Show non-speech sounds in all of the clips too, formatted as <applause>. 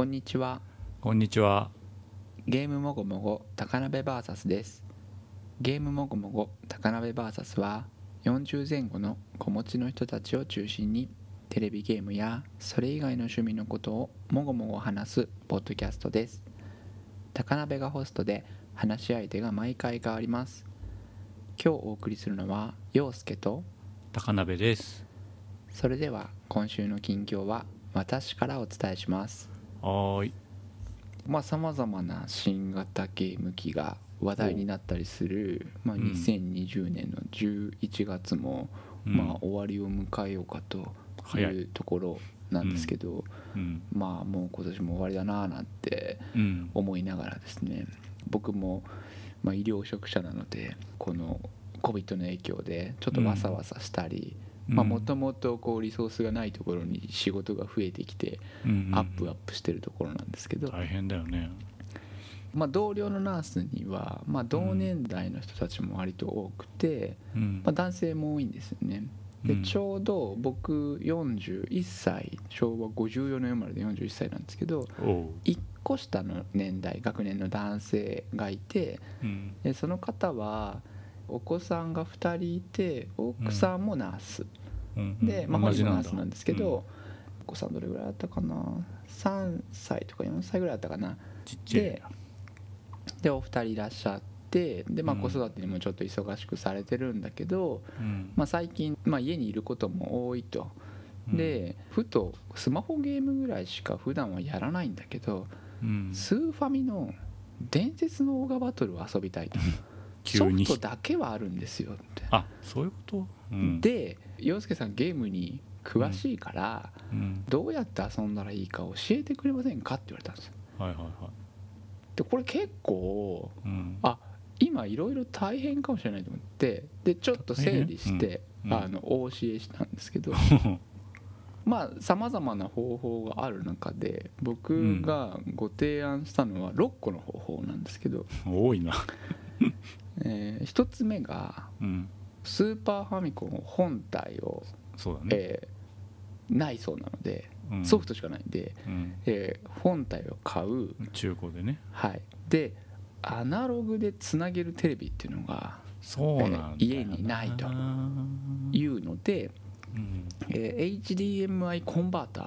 こんにちは。こんにちは。ゲームもごもご高鍋 VS です。ゲームもごもご高鍋 VS は40前後の子持ちの人たちを中心にテレビゲームやそれ以外の趣味のことをもごもご話すポッドキャストです。高鍋がホストで話し相手が毎回変わります。今日お送りするのは陽介と高鍋です。それでは今週の近況は私からお伝えしますはーい。まあさまざまな新型ゲーム機が話題になったりする、まあ、うん2020年の11月も、うんまあ、終わりを迎えようかと早いいうところなんですけど、うん。まあもう今年も終わりだなあなんてうん。思いながらですね僕も、まあ、医療職者なのでこの COVID の影響でちょっとわさわさしたりうんもともとリソースがないところに仕事が増えてきてうんアップアップしてるところなんですけど、大変だよね。まあ、同僚のナースには、まあ、同年代の人たちも割と多くて、うんまあ、。男性も多いんですよねでうんちょうど僕41歳昭和54年生まれで41歳なんですけどおう。1個下の年代学年の男性がいてうん。でその方はお子さんが2人いて奥さんもナース、うんで、まあ、同本人もナースなんですけど、お子さんどれぐらいだったかな？3歳とか4歳ぐらいだったかな？で。でお二人いらっしゃってで、まあ、うん子育てにもちょっと忙しくされてるんだけど、うん。まあ、最近、まあ、家にいることも多いと。うん、でふとスマホゲームぐらいしか普段はやらないんだけど、うん。スーファミの伝説のオーガバトルを遊びたいと <laughs> ソフトだけはあるんですよって、あ、そういうこと？うん。、で洋介さんゲームに詳しいから、うん。どうやって遊んだらいいか教えてくれませんかって言われたんですよはいはいはい。でこれ結構うん。あ今いろいろ大変かもしれないと思ってでちょっと整理して、うんあのお教えしたんですけど <laughs> まあさまざまな方法がある中で僕がご提案したのは6個の方法なんですけど、多いな。<laughs> え1つ目がうん。スーパーファミコン本体を、そうだね。えーないそうなのでうんソフトしかないんで、うん。えー本体を買う、中古でね。はい、でアナログでつなげるテレビっていうのがそうなんだよな。家にないというので、うん。えー HDMI コンバータ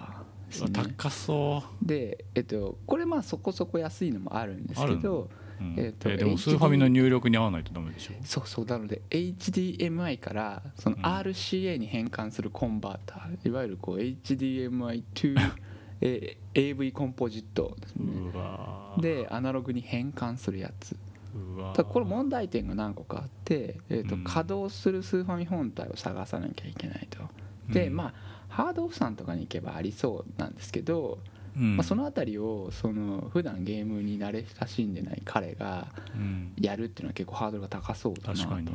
ー高そで、えっと、これまあそこそこ安いのもあるんですけどえーとえでもスーファミの入力に合わないとダメでしょ？そうそうなので HDMI からそのうん。RCA に変換するコンバーター、いわゆるこう HDMI to <laughs> えー AV コンポジットですね。でアナログに変換するやつ。ただこれ問題点が何個かあって、えーとうん。稼働するスーファミ本体を探さなきゃいけないと。で、うん。まあハードオフさんとかに行けばありそうなんですけど、うん。まあ、その辺りをその普段ゲームに慣れ親しんでない彼がうん。やるっていうのは結構ハードルが高そうだなと。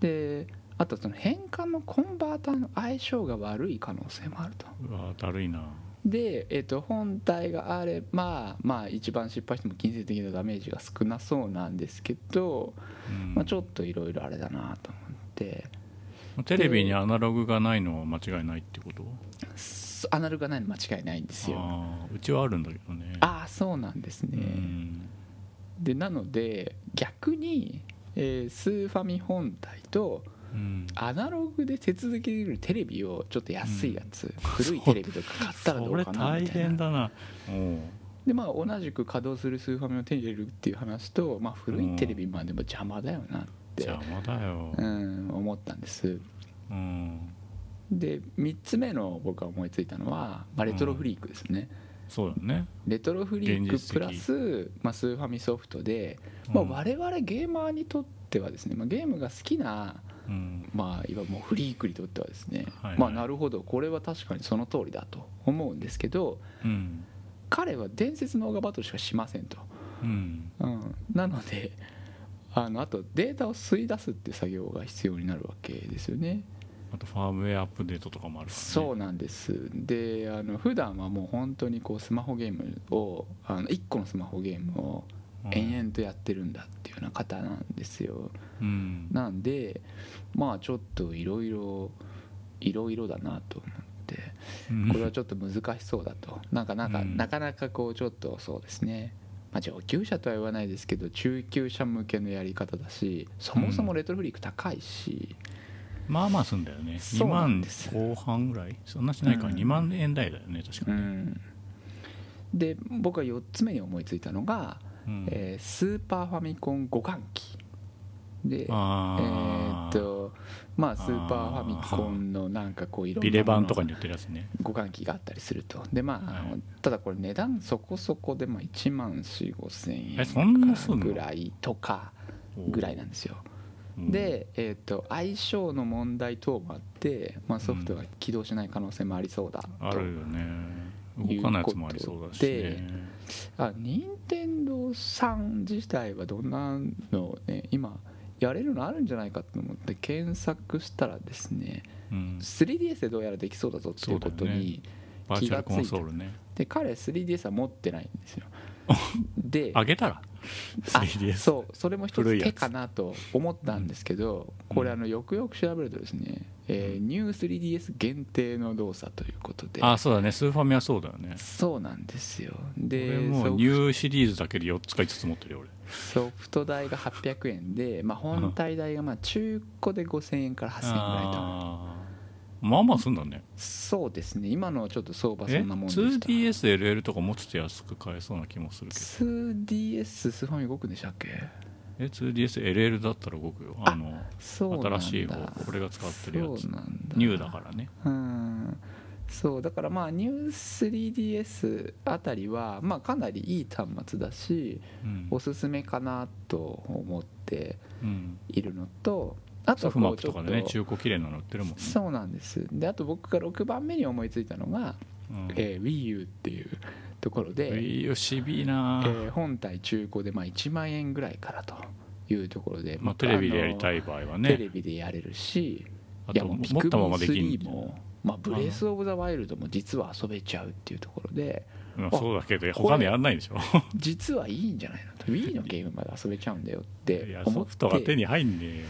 であとその変換のコンバーターの相性が悪い可能性もあると。うわだるいな。で、えっと本体があればまあ一番失敗しても金銭的なダメージが少なそうなんですけど、うん。まあ、ちょっといろいろあれだなと思って。テレビにアナログがないのは間違いないってこと？すアナログがないの間違いないんですよ。うちはあるんだけどね。ああそうなんですね、うん。でなので逆に、えースーファミ本体とうん。アナログで接続できるテレビをちょっと安いやつ、古いテレビとか買ったらどそうれかな大みたいな。変だなでまあ同じく稼働するスーファミを手に入れるっていう話と、まあ、古いテレビまあでも邪魔だよなって、邪魔だよ。うん、思ったんです。うんで3つ目の僕が思いついたのは、まあ、レトロフリークですね、そうだね。レトロフリークプラス、まあ、スーファミソフトで、まあ、うん我々ゲーマーにとってはですね、まあ、ゲームが好きなうん。まあ、いわばもうフリークにとってはですね、はい。はいまあなるほどこれは確かにその通りだと思うんですけどうん。彼は伝説のオーガバトルしかしませんと、うん。うん、なのであのあとデータを吸い出すっていう作業が必要になるわけですよねあとファームウェアアップデートとかもあるね。そうなんです。であの普段はもう本当にこうスマホゲームをあの1個のスマホゲームをうん延々とやってるんだっていうような方なんですよ。うん。なんでまあちょっといろいろいろいろだなと思っでうん。これはちょっと難しそうだと。なんかなんか、うん。なかなかこうちょっとそうですね。まあ、上級者とは言わないですけど中級者向けのやり方だしそもそもレトロフリーク高いし、まあまあすんだよね。2そうなん万後半ぐらい？そんなしないか、うん。2万円台だよね確かに、うん、で僕は4つ目に思いついたのが、うん。えースーパーファミコン互換機。でえあー。ーっとまあスーパーファミコンのなんかこういろんなビレ版とかにに売ってるやつね。互換機があったりすると。でまああの、はい。ただこれ値段そこそこでまあ1万4 5千円ぐらいとかぐらいなんですよ。うんで、えー、と相性の問題等もあって、まあ、ソフトが起動しない可能性もありそうだと、あるよね。動かないやつもありそうだしね。あ任天堂さん自体はどんなのね今やれるのあるんじゃないかと思って検索したらですねうん、3DS でどうやらできそうだぞっていうことに、バーチャルコンソールね。で彼 3DS は持ってないんですよ。<laughs> であげたら？あ 3DS そうそれも一つつ。手かなと思ったんですけど、これあのよくよく調べるとですね、えーニュー 3DS 限定の動作ということで。あそうだね。スーファミはそうだよね。そうなんですよ。俺でソもうニューシリーズだけで4つか5つ持ってるよ俺。ソフト代が800円で、まあ、本体代がまあ中古で5000円から8000円ぐらいとまあまあすんだね。そうですね。今のちょっと相場そえんなもんでした。2DSLL とかもうちょっと安く買えそうな気もするけど。2DS スーファミ動くんでしたっけ？え？2DSLL だったら動くよ。ああのそうなんだ。新しい方俺が使ってるやつ。そうなんだ。ニューだからね。うん。そうだからまあニュー 3DS あたりはまあかなりいい端末だしうん。おすすめかなと思ってうん。いるのとあとフマップとかでね中古綺麗なの売ってるもんね。そうなんです。であと僕が6番目に思いついたのが、うん。えー WiiU っていうところで、Wii U しびいな。えー本体中古でまあ1万円ぐらいからというところで、まあテレビでやりたいい場合はテねレビでやれるしあと持ったままできビッん。グミン3も、まあ、ブレス・オブ・ザ・ワイルドも実は遊べちゃうっていうところでうんそうだけど他のやんないでしょ。<laughs> 実はいいんじゃないの？と Wii のゲームまで遊べちゃうんだよって思っソフトが手てに入んねえよ。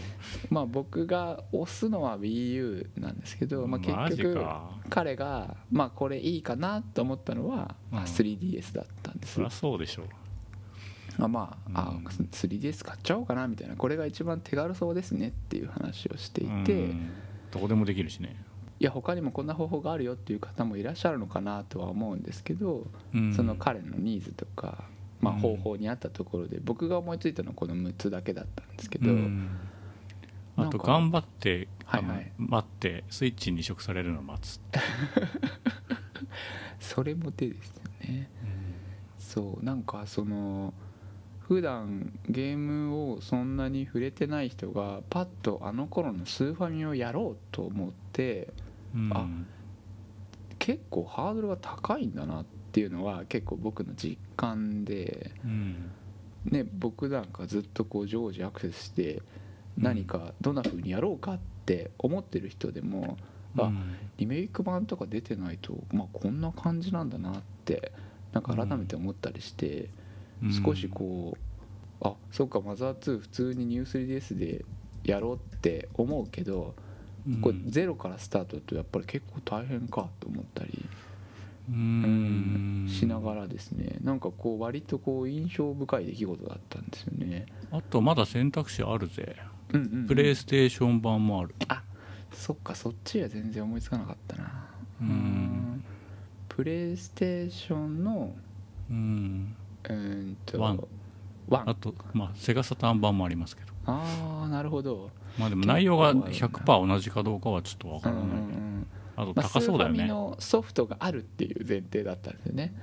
まあ僕が推すのは WiiU なんですけど、まあ、結局か彼がまあこれいいかなと思ったのは、まあ、うん 3DS だったんです。そりゃそうでしょあまあ、あうん 3DS 買っちゃおうかなみたいな。これが一番手軽そうですねっていう話をしていて、いうん。どこでもできるしねや他にもこんな方法があるよっていう方もいらっしゃるのかなとは思うんですけど、うん。その彼のニーズとか、まあ、うん。方法に合ったところで僕が思いついたのはこの6つだけだったんですけど、うん。あと頑張ってはいはい。待ってスイッチに移植されるのを待つ <laughs> それも手ですよね。そうなんかその普段ゲームをそんなに触れてない人がパッとあの頃のスーファミをやろうと思ってうんあ結構ハードルが高いんだなっていうのは結構僕の実感で、うん。ね、僕なんかずっとこう常時アクセスして何かどんな風にやろうかって思ってる人でもあうん。リメイク版とか出てないと、まあ、こんな感じなんだなってなんか改めて思ったりして、少しこうあそっかマザー2普通にニュー 3DS でやろうって思うけどうんこれゼロからスタートだとやっぱり結構大変かと思ったり。ううん。んしながらですね。なんかこう割とこう印象深い出来事だったんですよね。あとまだ選択肢あるぜ。うんうんうん。プレイステーション版もある。あそっか。そっちは全然思いつかなかったな。うん。うん。プレイステーションのうん。うーんとワン。ワン。あとまあセガサターン版もありますけど。ああなるほどまあでも内容が結構100%同じかどうかはちょっとわからないうんうんうん。あとまあ高そうだよね。スーファミのソフトがあるっていう前提だったんですよね。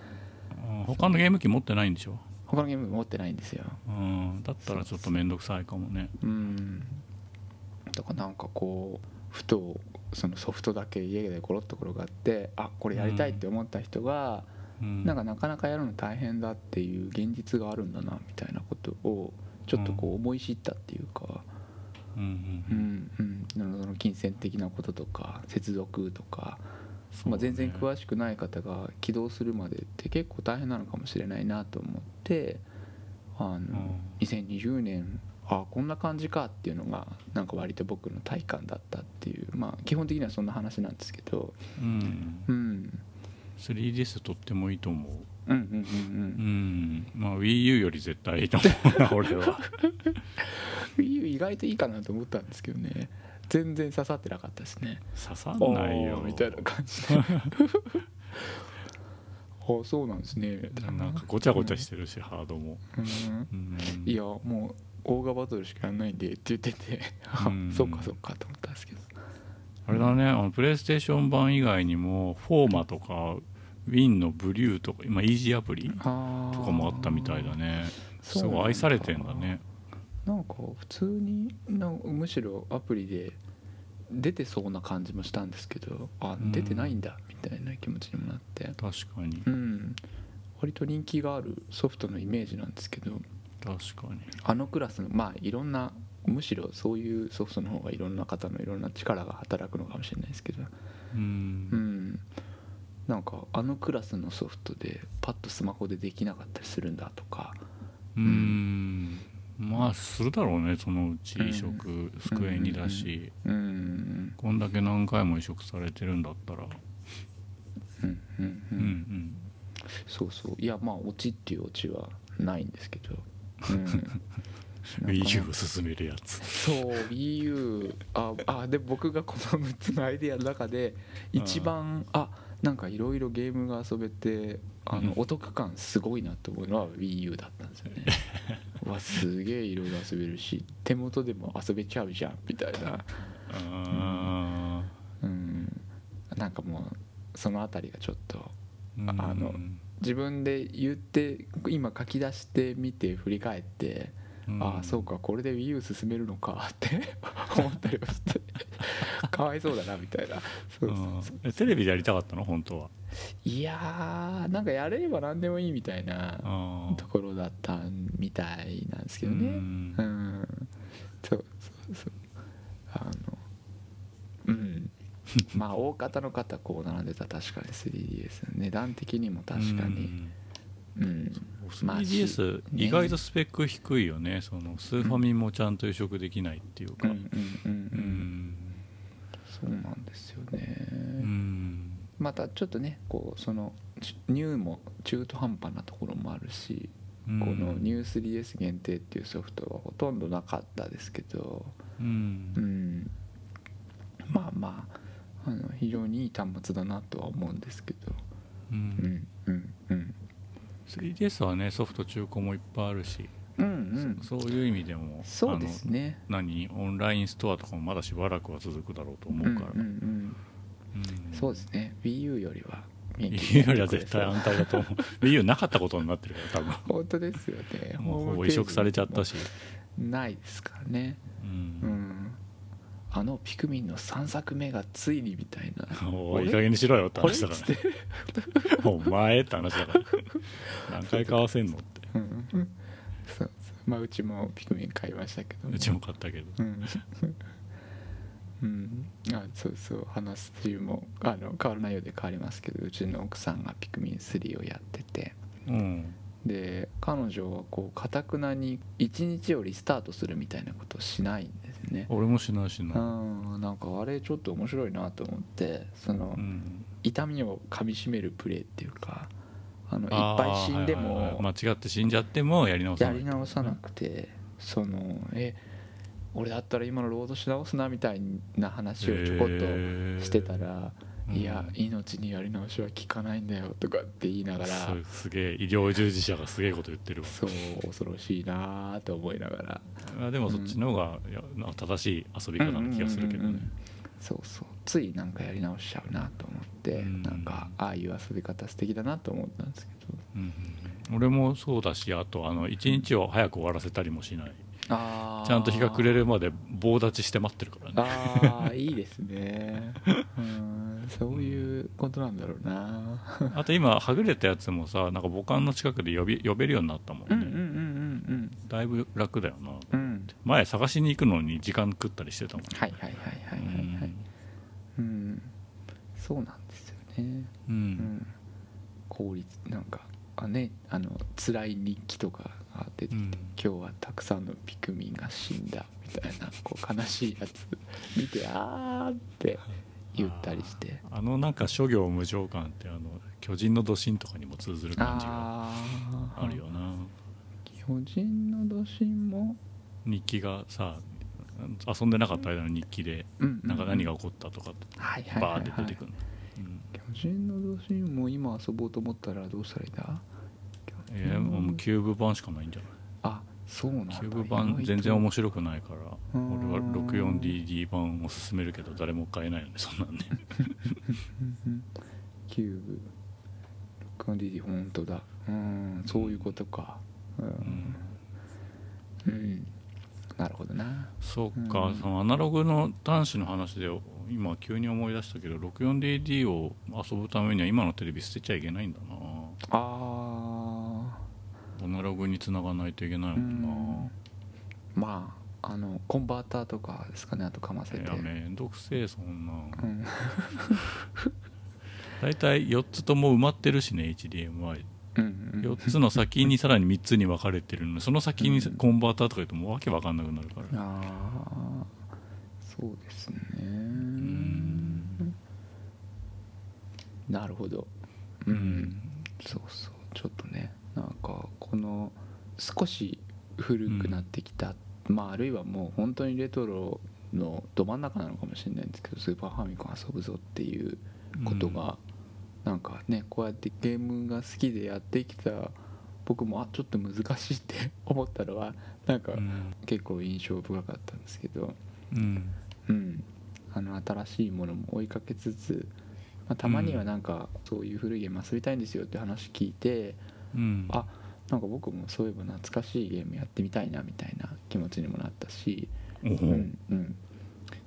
うん。他のゲーム機持ってないんでしょ？他のゲーム持ってないんですよ。うん。だったらちょっと面倒くさいかもね。うん。だからなんかこうふとそのソフトだけ家でコロッと転がってあこれやりたいって思った人が、うん。なんかなかなかやるの大変だっていう現実があるんだなみたいなことをちょっとこう思い知ったっていうか、うん金銭的なこととか接続とか、まあ、全然詳しくない方が起動するまでって結構大変なのかもしれないなと思ってあの、ん。2020年あこんな感じかっていうのがなんか割と僕の体感だったっていうまあ基本的にはそんな話なんですけどうん。うん。3DS とってもいいと思ううんうんうんううん。んまあ WiiU より絶対いいと思うな俺は。<laughs> WiiU 意外といいかなと思ったんですけどね。全然刺さってなかったですね。刺さんないよ。みたいな感じで。<laughs> あそうなんですね。なんかごちゃごちゃしてるし、ハードも、うん。うん、いやもうオーガバトルしかやんないんでって言ってて。そうかそうかと思ったんですけど。あれだねあのプレイステーション版以外にもフォーマとかウィンのブリューとか今イージーアプリとかもあったみたいだね。すごい愛されてんだね。なんか普通になんむしろアプリで出てそうな感じもしたんですけどあうん。出てないんだみたいな気持ちにもなって。確かに。うん。割と人気があるソフトのイメージなんですけど確かに。あのクラスのまあいろんなむしろそういうソフトの方がいろんな方のいろんな力が働くのかもしれないですけど。うん。うんなんかあのクラスのソフトでパッとスマホでできなかったりするんだとか。うん。まあするだろうねそのうち移植スクエニだし。うん。こんだけ何回も移植されてるんだったら。うん。うん。ううんん。そうそう。いやまあオチっていうオチはないんですけど、うん、<laughs> うん WiiU を進めるやつ。そう WiiU ああで僕がこの6つのアイデアの中で一番あなんかいろいろゲームが遊べてあのうん。お得感すごいなと思うのは WiiU だったんですよね。う <laughs> わすげえいろいろ遊べるし手元でも遊べちゃうじゃんみたいな。あうん。なんかもうその辺りがちょっとーあの自分で言って今書き出してみて振り返って、うんああそうかこれで WiiU 進めるのかって <laughs> 思ったりもして。<laughs> かわいそうだなみたいな。そうそうテレビでやりたかったの？本当は。いやーなんかやれれば何でもいいみたいなあところだったみたいなんですけどうねん。うん。そうそうそう。あのうん。<laughs> まあ大方の方こう並んでたら確かに 3DS 値段的にも確かにうん。まあ 3DS ね。意外とスペック低いよね。そのスーファミもちゃんと移植できないっていうか。そうなんですよね、うん。またちょっとねこうそのちニューも中途半端なところもあるし、うん。このニュー 3DS 限定っていうソフトはほとんどなかったですけど。うん。うん。まあまああの非常にいい端末だなとは思うんですけど。ううんんうんうん 3DS はねソフト中古もいっぱいあるしうんうん。そそういう意味でもそうですね。何オンラインストアとかもまだしばらくは続くだろうと思うから。うんうんうん。そうですね。WiiU よりは元気に言う。よりは絶対安泰だと思う。<laughs> WiiU なかったことになってるから多本当ですよね。分もうほぼ移植されちゃったし。ないですからね。ううんんあのピクミンの3作目がついにみたいな。おいい加減にしろよって話だからね。<laughs> お前って話だから。何回買わせんのって。うん。そうそう。まあうちもピクミン買いましたけどうちも買ったけど。うん。<laughs> うん、あそうそう。話もあの変わらないようで変わりますけどうちの奥さんがピクミン3をやってて。うん。で彼女はこうかたくなに1日をリスタートするみたいなことをしないんですよね。俺もしないしな。うんなんかあれちょっと面白いなと思ってそのうん。痛みをかみしめるプレーっていうかあのいっぱい死んではいはいはい。も間違って死んじゃってもやり直さやない。り直さなくてそのえ俺だったら今のロードし直すなみたいな話をちょこっとしてたら「へーいやうん命にやり直しは効かないんだよ」とかって言いながらすすげえ医療従事者がすげえこと言ってるわ。そう恐ろしいなと思いながら。あでもそっちの方が、いやなんか正しい遊び方な気がするけどね。うんうんうんうん。そうそう。ついなんかやり直しちゃうなと思ってうん。なんかああいう遊び方素敵だなと思ったんですけど。うん。俺もそうだしあとあの一日を早く終わらせたりもしないちゃんと日が暮れるまで棒立ちして待ってるからね。ああいいですね。うん。そういうことなんだろうな。あと今はぐれたやつもさなんか母艦の近くで呼び呼べるようになったもんね、うんうんうんうんだいぶ楽だよな。うん。うん前探しに行くのに時間食ったりしてたもんはいはいはいはいはいはいうん。そうなんですよね。ううん。ん効率なんかあねあの辛い日記とかあ出てきて、今日はたくさんのピクミンが死んだみたいなこう悲しいやつ見てあーって言ったりして。あのなんか諸行無常感ってあの巨人の土神とかにも通ずる感じがあるよな。巨人の土神も、日記がさ遊んでなかった間の日記でうんなんか何が起こったとかバはい、ーって出てくる巨人のドシンも今遊ぼうと思ったらどうした？らいいんだえーもうキューブ版しかないんじゃない？あそうなんだ。キューブ版全然面白くないからうん。俺は 64DD 版を勧めるけど誰も買えないよねそんなんね。うん。うん。キューブ。64DD 本当だ。うん。そういうことか。うん、うん、なるほどな。そうか、うん。そのアナログの端子の話で今急に思い出したけど 64DD を遊ぶためには今のテレビ捨てちゃいけないんだな。あアナログに繋がないといけないーもんな、まああのコンバーターとかですかねあとかませて。いやめんどくせえそんな。うん。<laughs> 大体4つとも埋まってるしね HDMI4 うんうん。つの先にさらに3つに分かれてるのにその先にうん。コンバーターとか言うともうわけわかんなくなるから。ああそうですね。うん。なるほど。ううん。そうそう。ちょっとねなんかこの少し古くなってきた、まああるいはもう本当にレトロのど真ん中なのかもしれないんですけどスーパーファミコン遊ぶぞっていうことが、なんかねこうやってゲームが好きでやってきた僕もあちょっと難しいって <laughs> 思ったのはなんかうん。結構印象深かったんですけど、うん。うん、あの新しいものも追いかけつつ、まあ、たまにはなんかそういう古いゲーム遊びたいんですよって話聞いてうん。あなんか僕もそういえば懐かしいゲームやってみたいなみたいな気持ちにもなったし、うん。うん、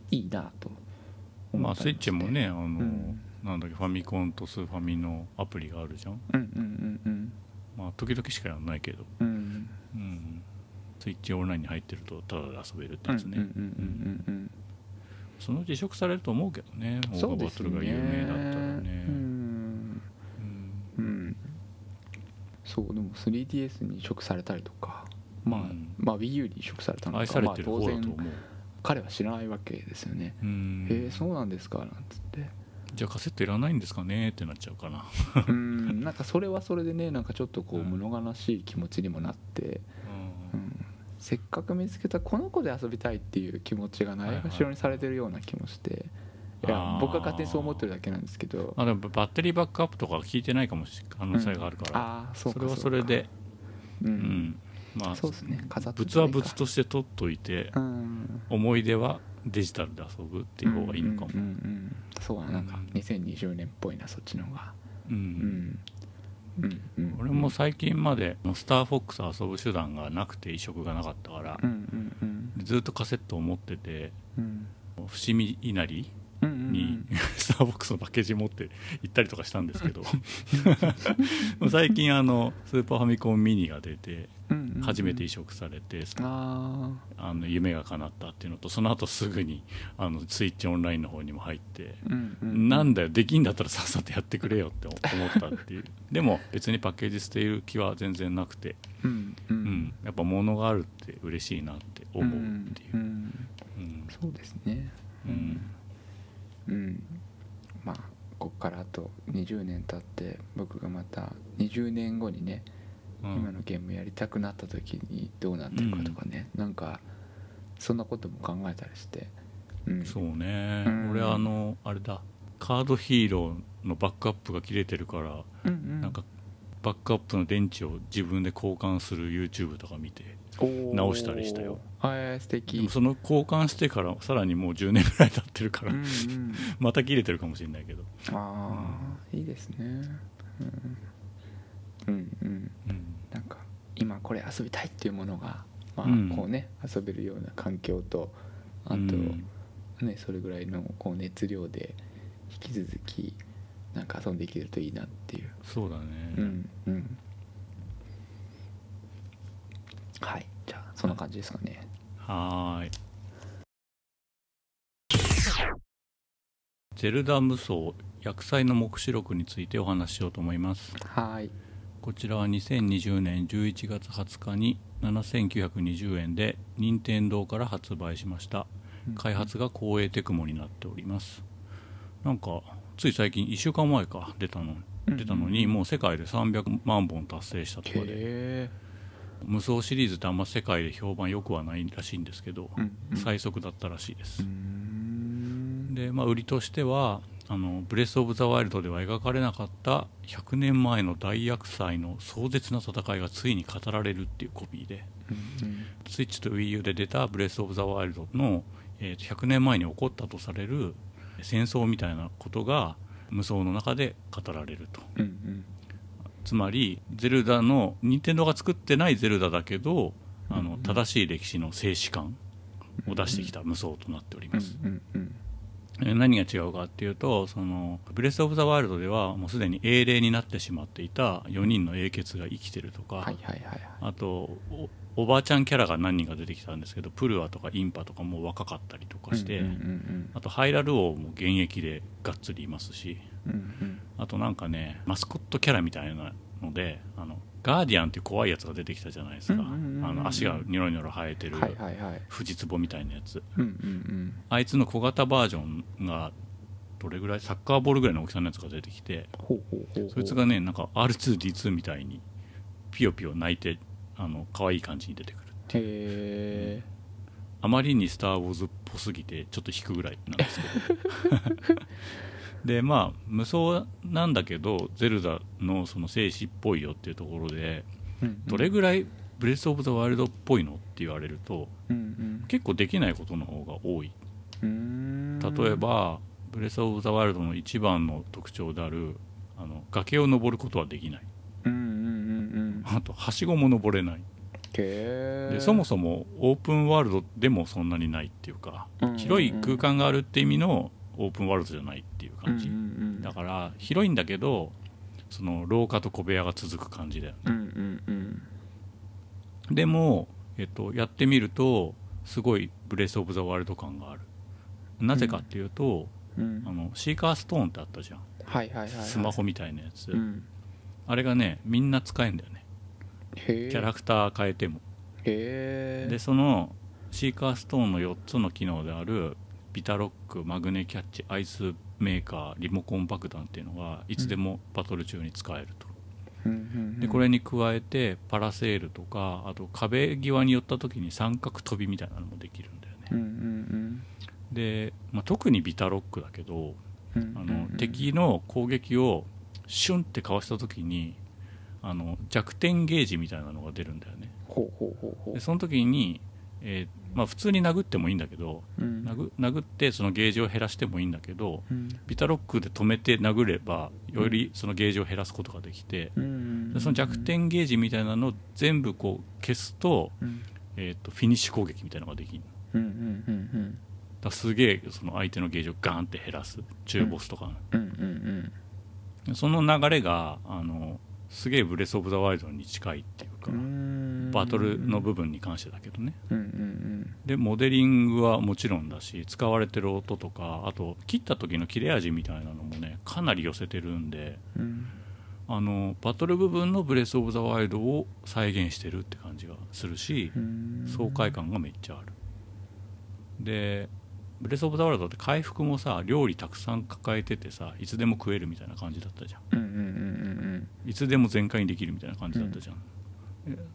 いいなと思まあスイッチもねあの、ん。なんだっけファミコンとスーファミのアプリがあるじゃん。うんうんうんまあ時々しかやらないけど。うん。うん。うんスイッチオンラインに入ってるとタダで遊べるってうんやつね、うんうんうん。うん。そのうち移植されると思うけどね。オーガバそうですねトルが有名だったらね。うんうんうんそうでも 3DS に移植されたりとかまあ、うん。まあ WiiU に移植されたのかまあ、当然彼は知らないわけですよね、うん。へえそうなんですかなんつって。じゃあカセットいらないんですかねってなっちゃうかな、うんなんかそれはそれでねなんかちょっとこううん。物悲しい気持ちにもなって、ううんん、せっかく見つけたこの子で遊びたいっていう気持ちがないがしろにされてるような気もしていや僕は勝手にそう思ってるだけなんですけど。あでもバッテリーバックアップとか聞いてないかもしれない可能性があるから、ああそうかそれはそれで。ううん。んまあそうですね。飾っとい物は物として取っといてうん。思い出はデジタルで遊ぶっていう方がいいのかも。うんうんうんうん。そうだなんかうん。2020年っぽいなそっちの方が。ううん。ん。うん。うん。俺も最近までスターフォックス遊ぶ手段がなくて移植がなかったから。うんうんうん。ずっとカセットを持っててうん。伏見稲荷うんうんに <laughs> スターフォックスのパッケージ持って行ったりとかしたんですけど。<laughs> <laughs> 最近あのスーパーファミコンミニが出て初めて移植されてああの夢が叶ったっていうのとその後すぐにあのスイッチオンラインの方にも入ってなんだよできんだったらさっさとやってくれよって思ったっていう。でも別にパッケージ捨てる気は全然なくて、うんやっぱ物があるって嬉しいなって思うっていう。そうですね。うんうん。まあここからあと20年経って僕がまた20年後にねうん。今のゲームやりたくなった時にどうなってるかとかねなんかそんなことも考えたりしてうん。そうね、うん。俺あのあれだ。カードヒーローのバックアップが切れてるから、うんうん。なんかバックアップの電池を自分で交換する YouTube とか見て直したりしたよはい素敵。でもその交換してからさらにもう10年ぐらい経ってるから、うんうん <laughs> また切れてるかもしれないけど、ああいいですね。うん。うんうん。うん。なんか今これ遊びたいっていうものがまあうん。こうね遊べるような環境とあとうん。ねそれぐらいのこう熱量で引き続きなんか遊んでいけるといいなっていう。そうだね、うんうん。はい。じゃあそんな感じですかねはーい。ゼルダ無双薬剤の目視録についてお話ししようと思います。はい。こちらは2020年11月20日に7920円で任天堂から発売しました。開発が光栄テクモになっております。なんかつい最近1週間前か出たの出たのにもう世界で300万本達成したとかで。へ無双シリーズってあんま世界で評判良くはないらしいんですけどうんうん。最速だったらしいです。で、まあ、売りとしてはあのブレス・オブ・ザ・ワイルドでは描かれなかった100年前の大厄災の壮絶な戦いがついに語られるっていうコピーでうんスイッチと WiiU で出たブレス・オブ・ザ・ワイルドの、えーと100年前に起こったとされる戦争みたいなことが無双の中で語られると。うんうんつまりゼルダの任天堂が作ってないゼルダだけどあの正しい歴史の静止感を出してきた無双となっております、何が違うかっていうとそのブレス・オブ・ザ・ワイルドではもうすでに英霊になってしまっていた4人の英傑が生きてるとか、あとおおばあちゃんキャラが何人か出てきたんですけどプルアとかインパとかも若かったりとかして、あとハイラル王も現役でがっつりいますしうんうん。あとなんかねマスコットキャラみたいなのであのガーディアンっていう怖いやつが出てきたじゃないですか、あの足がニョロニョロ生えてるフジツボみたいなやつ。うんうんあいつの小型バージョンがどれぐらい？サッカーボールぐらいの大きさのやつが出てきてそいつがねなんか R2D2 みたいにピヨピヨ泣いてあの可愛い感じに出てくるへえあまりに「スター・ウォーズ」っぽすぎてちょっと引くぐらいなんですけど <laughs> でまあ無双なんだけどゼルダのその静止っぽいよっていうところでどれぐらいブレス・オブ・ザ・ワイルドっぽいのって言われるとうんうん。結構できないことの方が多い。うん。例えばブレス・オブ・ザ・ワイルドの一番の特徴であるあの崖を登ることはできない。うんうんうんうん。あとはしごも登れない。でそもそもオープンワールドでもそんなにないっていうかうんうんうん。広い空間があるって意味のオープンワールドじゃないっていう感じうんうん。だから広いんだけどその廊下と小部屋が続く感じだよね。うんうんうん。でも、えっと、やってみるとすごいブレス・オブ・ザ・ワールド感がある。なぜかっていうと、うん。あのシーカーストーンってあったじゃん。はいはいはいはい。スマホみたいなやつ、うん。あれがねみんな使えんだよね。キャラクター変えても。でそのシーカーストーンの4つの機能であるビタロックマグネキャッチアイスメーカーリモコン爆弾っていうのがいつでもバトル中に使えると、でこれに加えてパラセールとかあと壁際に寄った時に三角飛びみたいなのもできるんだよね、で、まあ、特にビタロックだけどあの敵の攻撃をシュンってかわした時にあの弱点ゲージみたいなのが出るんだよね。でその時に、えーまあ、普通に殴ってもいいんだけどうん。殴殴ってそのゲージを減らしてもいいんだけどうん。ビタロックで止めて殴ればよりそのゲージを減らすことができてうん。その弱点ゲージみたいなのを全部こう消すと,、うん。えー、とフィニッシュ攻撃みたいなのができるうんだすげえその相手のゲージをガーンって減らす中ボスとかその流れがあのすげえブレス・オブ・ザ・ワイルドに近いっていうか、うん。バトルの部分に関してだけどね。うんうんでモデリングはもちろんだし使われてる音とかあと切った時の切れ味みたいなのもねかなり寄せてるんでうん。あのバトル部分のブレス・オブ・ザ・ワイルドを再現してるって感じがするしうん。爽快感がめっちゃある。でブレス・オブ・ザ・ワールドって回復もさ料理たくさん抱えててさいつでも食えるみたいな感じだったじゃん。うんうんうんいつでも全開にできるみたいな感じだったじゃん、え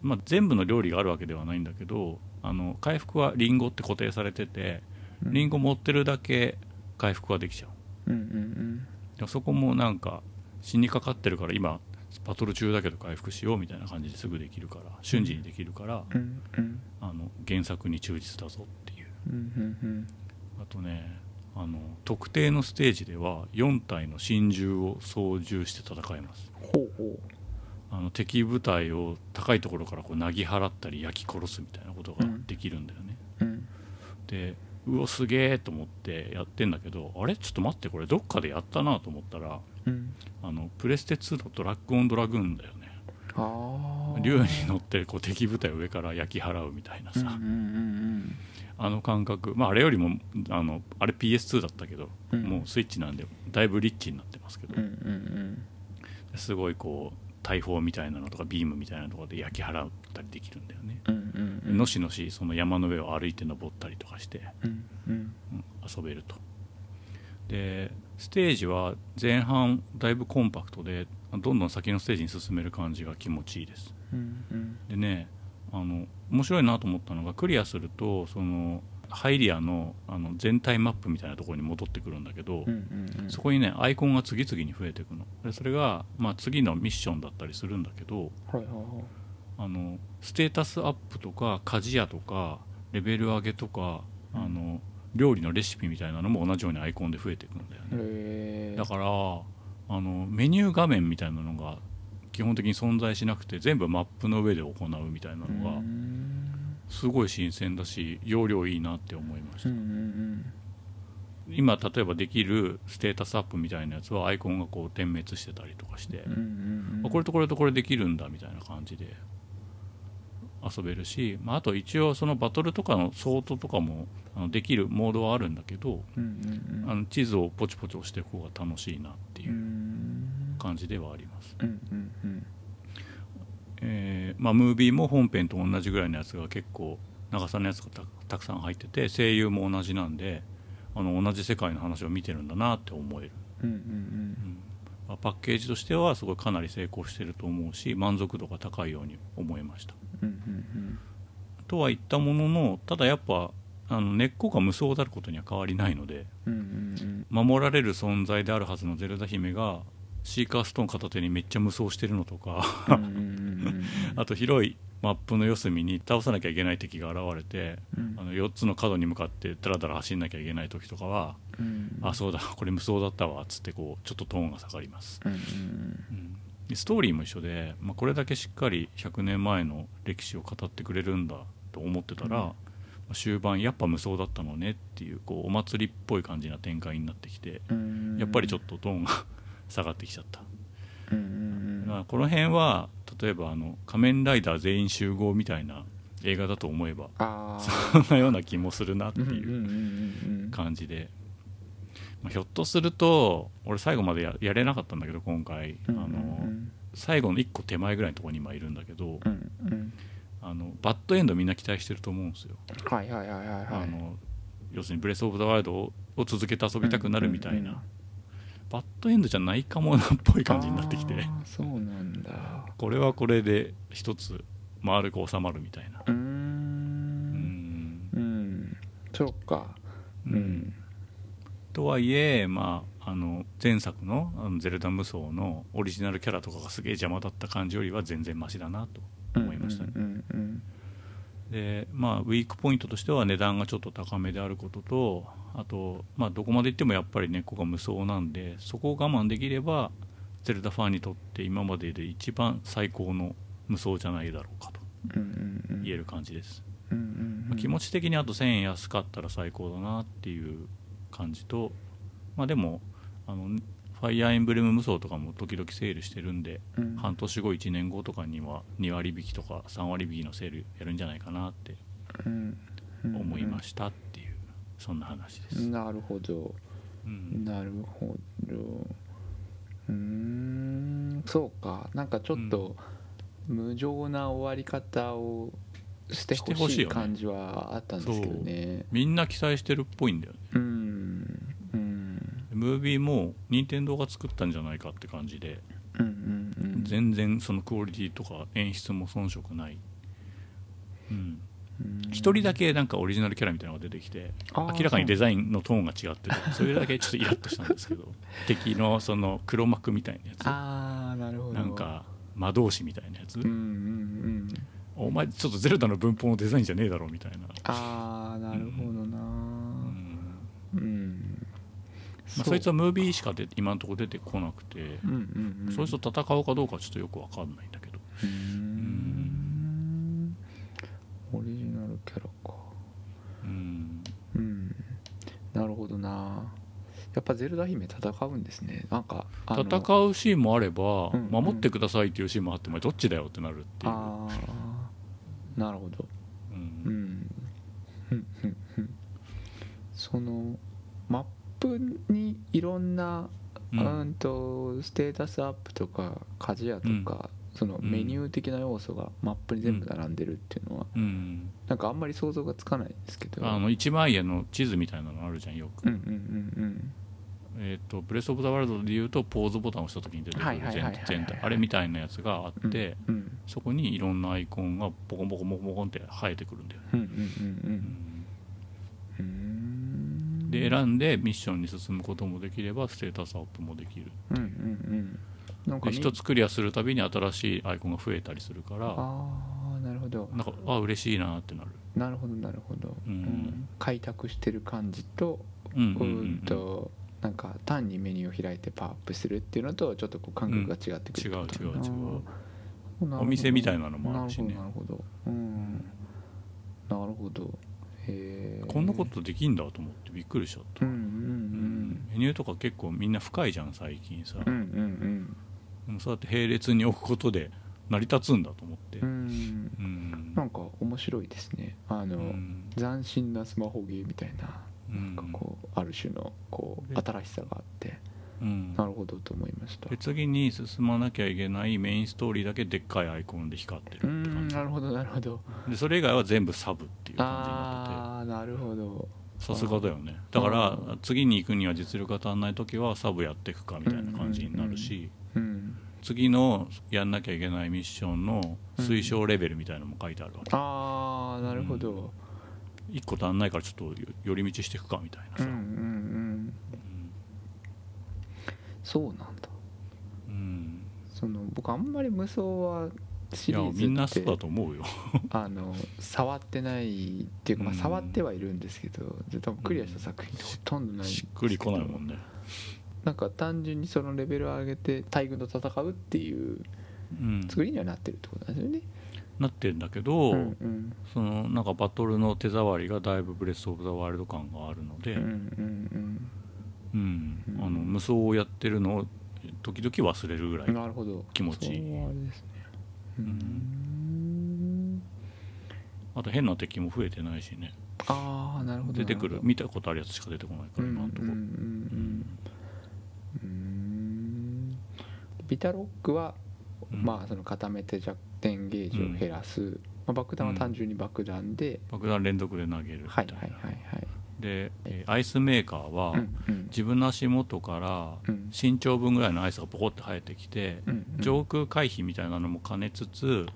まあ、全部の料理があるわけではないんだけどあの回復はリンゴって固定されててうん。リンゴ持ってるだけ回復はできちゃう。うんうんでそこもなんか死にかかってるから今バトル中だけど回復しようみたいな感じですぐできるから瞬時にできるから、うんうん。あの原作に忠実だぞっていう。うんうんあとねあの特定のステージでは4体の真珠を操縦して戦います。ほうほあの敵部隊を高いところからこうなぎ払ったり焼き殺すみたいなことができるんだよね、ううん。でうおすげえと思ってやってんだけどあれ？ちょっと待ってこれどっかでやったなと思ったらうん。あのプレステ2のドラッグオンドラグーンだよね。竜に乗ってこう敵部隊を上から焼き払うみたいなさ、うんうんうんあの感覚。まああれよりもあのあれ PS2 だったけど、うん。もうスイッチなんでだいぶリッチになってますけど、うんうんうん。すごいこう大砲みたいなのとかビームみたいなところで焼き払ったりできるんだよね、うんうんうん。のしのしその山の上を歩いて登ったりとかして、うんうんうん。遊べると。でステージは前半だいぶコンパクトでどんどん先のステージに進める感じが気持ちいいです。うんうん。でねあの面白いなと思ったのがクリアするとそのハイリアのあの全体マップみたいなところに戻ってくるんだけど、うんうんうん。そこにねアイコンが次々に増えていくの。でそれが、まあ、次のミッションだったりするんだけどはいはいはい。あのステータスアップとか鍛冶屋とかレベル上げとか、うん。あの料理のレシピみたいなのも同じようにアイコンで増えていくんだよね。だからあのメニュー画面みたいなのが基本的に存在しなくて全部マップの上で行うみたいなのがすごい新鮮だし容量いいなって思いました、うんうん今例えばできるステータスアップみたいなやつはアイコンがこう点滅してたりとかして、うんうんうんあこれとこれとこれできるんだみたいな感じで遊べるし、まあ、あと一応そのバトルとかのソートとかもあのできるモードはあるんだけど、うんうんうん。あの地図をポチポチ押していく方が楽しいなっていううん。感じではあります、うんうんうんえーまあ、ムービーも本編と同じぐらいのやつが結構長さのやつがたたくさん入ってて声優も同じなんであの同じ世界の話を見てるんだなって思える、うんうんうん。まあパッケージとしてはすごいかなり成功してると思うし満足度が高いように思いました。うんうんとは言ったもののただやっぱあの根っこが無双であることには変わりないのでうんうん。守られる存在であるはずのゼルダ姫がシーカーストーン片手にめっちゃ無双してるのとかあと広いマップの四隅に倒さなきゃいけない敵が現れてうん。あの4つの角に向かってダラダラ走んなきゃいけない時とかは、うんあそうだこれ無双だったわっつってこうちょっとトーンが下がります、うんうんストーリーも一緒で、まあ、これだけしっかり100年前の歴史を語ってくれるんだと思ってたら、終盤やっぱ無双だったのねっていうこうお祭りっぽい感じな展開になってきてうん。やっぱりちょっとトーンが下がってきちゃった、うんうんまあこの辺は例えばあの「仮面ライダー全員集合」みたいな映画だと思えばあそんなような気もするなってーいううんうんうんうん感じで、まあ、ひょっとすると俺最後までややれなかったんだけど今回、うんうんあの最後の1個手前ぐらいのところに今いるんだけど、うんうん。あのバッドエンドみんな期待してると思うんですよ、はいはいはいはいはい。あの要するにブレス・オブ・ザ・ワールドをを続けて遊びたくなるみたいな、うんうんうんバッドエンドじゃないかもなっぽい感じになってきて。そうなんだ。これはこれで一つ丸く収まるみたいな。うん。ん。うん。そうか。ううん。んとはいえ、まあ、あの前作のあのゼルダ無双のオリジナルキャラとかがすげえ邪魔だった感じよりは全然マシだなと思いましたね、うんうんでまあウィークポイントとしては値段がちょっと高めであることとあと、まあ、どこまで行ってもやっぱり根っこが無双なんでそこを我慢できればゼルダファンにとって今までで一番最高の無双じゃないだろうかと言える感じです、まあ気持ち的にあと1000円安かったら最高だなっていう感じとまあでもあのファイアーエンブレム無双とかも時々セールしてるんで、うん。半年後1年後とかには2割引きとか3割引きのセールやるんじゃないかなって思いましたっていう、そんな話です、なるほど。うん。なるほど。うーんそうか。なんかちょっと無情な終わり方をしてほしい感じはあったんですけどね。みんな期待してるっぽいんだよね。うんうんムービーも任天堂が作ったんじゃないかって感じで、うんうんうん。全然そのクオリティとか演出も遜色ない。うん。うん。一人だけなんかオリジナルキャラみたいなのが出てきて明らかにデザインのトーンが違っててそれだけちょっとイラッとしたんですけど <laughs> 敵のその黒幕みたいなやつ。ああなるほど。なんか魔導士みたいなやつ、うんうんうん。お前ちょっとゼルダの文法のデザインじゃねえだろみたいな、ああなるほどなうんうんまあ、そいつはムービーしかで今のところ出てこなくて、うんうんうん。そいつと戦うかどうかはちょっとよくわかんないんだけど。うー。んオリジナルキャラか。うん。うん。なるほどな。やっぱゼルダ姫戦うんですね。なんか戦うシーンもあれば、うん守ってくださいっていうシーンもあってもどっちだよってなるっていう、ああなるほど。うん。うん。そのプにいろんなううんんとステータスアップとか鍛冶屋とかそのうん。メニュー的な要素がマップに全部並んでるっていうのはうん。なんかあんまり想像がつかないんですけど。あの一枚絵の地図みたいなのあるじゃんよく、うんうんうんえっ、とブレス・オブ・ザ・ワールドでいうとポーズボタンを押した時に出てくる全全体あれみたいなやつがあうんって、うんうんそこにいろんなアイコンがポコンポコンポコンポコンって生えてくるんだよね、うんうんうん。うん。うんで選んでミッションに進むこともできればステータスアップもできる。うんうんうんなん一つクリアするたびに新しいアイコンが増えたりするからああなるほど。なんかあ嬉しいなってなる。なるほどなるほど、うん。開拓してる感じとううんうんうん。んとなんか単にメニューを開いてパワーアップするっていうのとちょっとこう感覚が違ってくる違うってこと違う違うう。なお店みたいなのもあるしね。なるほどなるほど。うん。なるほど。へえこんなことできんだと思ってびっくりしちゃった、うんうんメニューとか結構みんな深いじゃん最近さ、うんうんうん。でもそうやって並列に置くことで成り立つんだと思って。うん。うん。うんなんか面白いですね。あの、うん。斬新なスマホゲーみたいなうん。なんかこうある種のこうで新しさがあって。うん。なるほどと思いました。で次に進まなきゃいけないメインストーリーだけでっかいアイコンで光ってるって感じ。なるほどなるほど。でそれ以外は全部サブっていう感じになああなるほど。っててさすがだよね。だからうん次に行くには実力が足んない時はサブやっていくかみたいな感じになるしうん次のやんなきゃいけないミッションの推奨レベルみたいなのも書いてあるわけ。ああなるほど。1個足んないからちょっと寄り道していくかみたいなさ。うんうん。うん。そうなんだ。うん。その僕あんまり無双はシリーズみんなそうだと思うよ。<laughs> あの触ってないっていうか、まあ、うん。触ってはいるんですけど多分クリアした作品ってほとんどないしっくりこないもんね。なんか単純にそのレベルを上げて大軍と戦うっていううん。作りにはなってるってことなんですよね。なってんだけど、うんうん。そのなんかバトルの手触りがだいぶブレス・オブ・ザ・ワールド感があるので、うんうんうんうん。あの無双をやってるのを時々忘れるぐらい、うんなるほど。気持ち。いいそうあれですね。ううんんあと変な敵も増えてないしね。ああなるほど。出てくる。見たことあるやつしか出てこないから今のとこ。ろ、うんうんうん。うん。ビタロックは、うん。まあその固めて弱点ゲージを減らす、まあ、爆弾は単純に爆弾で、爆弾連続で投げるみたはいはいはいはいーアイスメーカーは、自分の足元からうん。身長分ぐらいのアイスがポコって生えてきて、上空回避みたいなのも兼ねつつ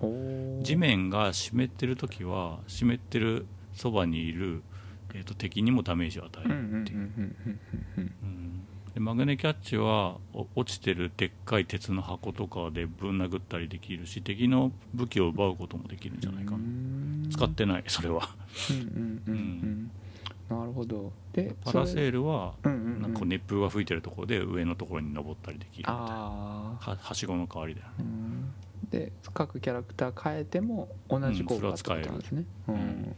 地面が湿ってる時は湿ってるそばにいる、えー、と敵にもダメージを与えるっていう、でマグネキャッチはお落ちてるでっかい鉄の箱とかでぶん殴ったりできるし敵の武器を奪うこともできるんじゃないかな、使ってないそれは。うんなるほど。でパラセルールはうんうんうん。なんう熱風が吹いてるところで上のところに登ったりできるみたいな。ははしごの代わりだよね。うん。で各キャラクター変えても同じ効果ってことなんですね。ううん。ん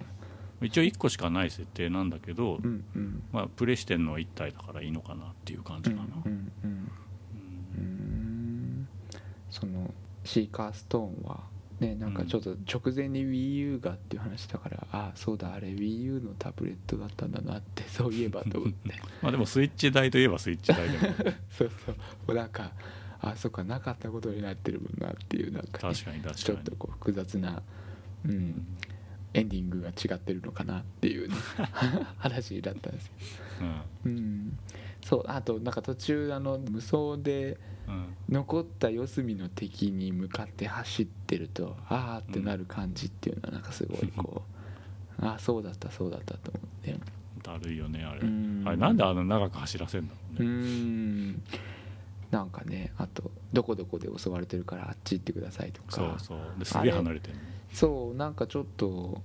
一応1個しかない設定なんだけど、うんうん。まあ、プレイしてるのは1体だからいいのかなっていう感うんじかな、うんうんうんうん。そのシーカーストーンはねなんかちょっと直前に WiiU がっていう話だから、ああそうだあれ WiiU のタブレットだったんだなって <laughs> そういえばと思って。<laughs> まあでもスイッチ台といえばスイッチ台でも。<laughs> そうそう。もうなんかあそっかなかったことになってるもんなっていうなんかね、確かに確かに。ちょっとこう複雑な、うん、エンディングが違ってるのかなっていうね話だったんですよ、うん。うん、そうあとなんか途中あの無双でうん残った四隅の敵に向かって走ってるとああってなる感じっていうのはなんかすごいこう、<laughs> ああそうだったそうだったと思って。だるいよねあれ、うん。あれなんであの長く走らせんだろううね、ん。なんかねあとどこどこで襲われてるからあっち行ってくださいとか。そうそう。ですげえ離れてるそうなんかちょっと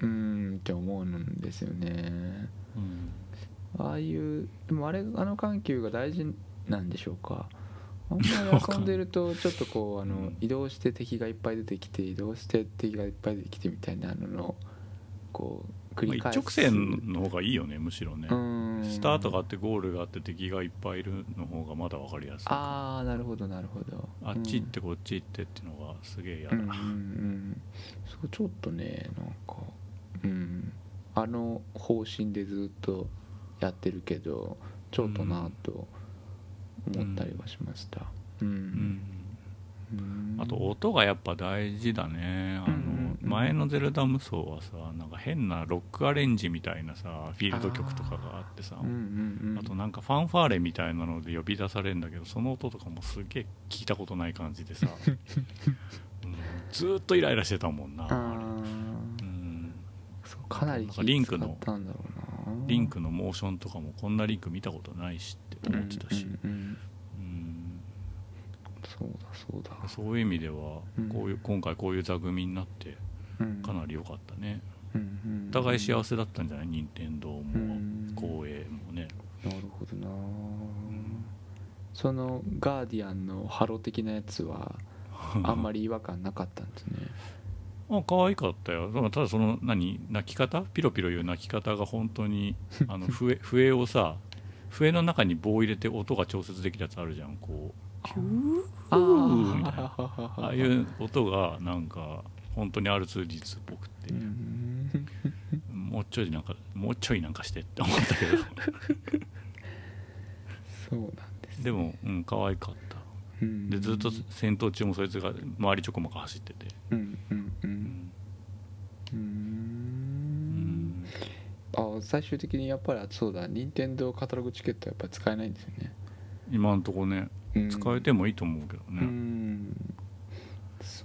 うーんって思うんですよね。うん。ああいうでもあれあの緩急が大事なんでしょうかあんまり遊んでると <laughs> ちょっとこうあの移動して敵がいっぱい出てきて移動して敵がいっぱい出てきてみたいなののこう繰り返す。まあ一直線の方がいいよねむしろね、うん。スタートがあってゴールがあって敵がいっぱいいるの方がまだ分かりやすい。ああなるほどなるほど。あっち行ってこっち行ってっていうのがすげえ嫌だ、うんうんうんそうちょっとねなんかうん。あの方針でずっとやってるけどちょっとなと思ったりはしました。うん、うん。うんあと音がやっぱ大事だね。あの、うんうんうん。前の「ゼルダ無双」はさなんか変なロックアレンジみたいなさフィールド曲とかがあってさ。うんうんうん。あとなんかファンファーレみたいなので呼び出されるんだけどその音とかもすげえ聞いたことない感じでさ、<laughs> うん。ずーっとイライラしてたもんな、あー。うん、そうかなりなんかリンクの気使ったんだろうなリンクのモーションとかもこんなリンク見たことないしって思ってたし、うんそうだそうだ。そういう意味ではうんこういう今回こういう座組になってうん。かなり良かったね、お互い幸せだったんじゃない？任天堂もうん。光栄もね、なるほどな。そのガーディアンのハロ的なやつは <laughs> あんまり違和感なかったんですねあ可愛かったよ。ただその何泣き方？ピロピロいう泣き方が本当に <laughs> あの笛笛をさ笛の中に棒を入れて音が調節できるやつあるじゃん。こう。キュー。みたいな。あああいう音がなんか本当に R2D2 っぽくて、うん。もうちょいなんかもうちょいなんかしてって思ったけど。<laughs> そうなんです。ねでもうん可愛かった。うんでずっと戦闘中もそいつが周りちょこまか走ってて、うんうんううん。んうん。んあ最終的にやっぱりそうだ。任天堂カタログチケットやっぱり使えないんですよね、今んとこねうん。使えてもいいと思うけどうね、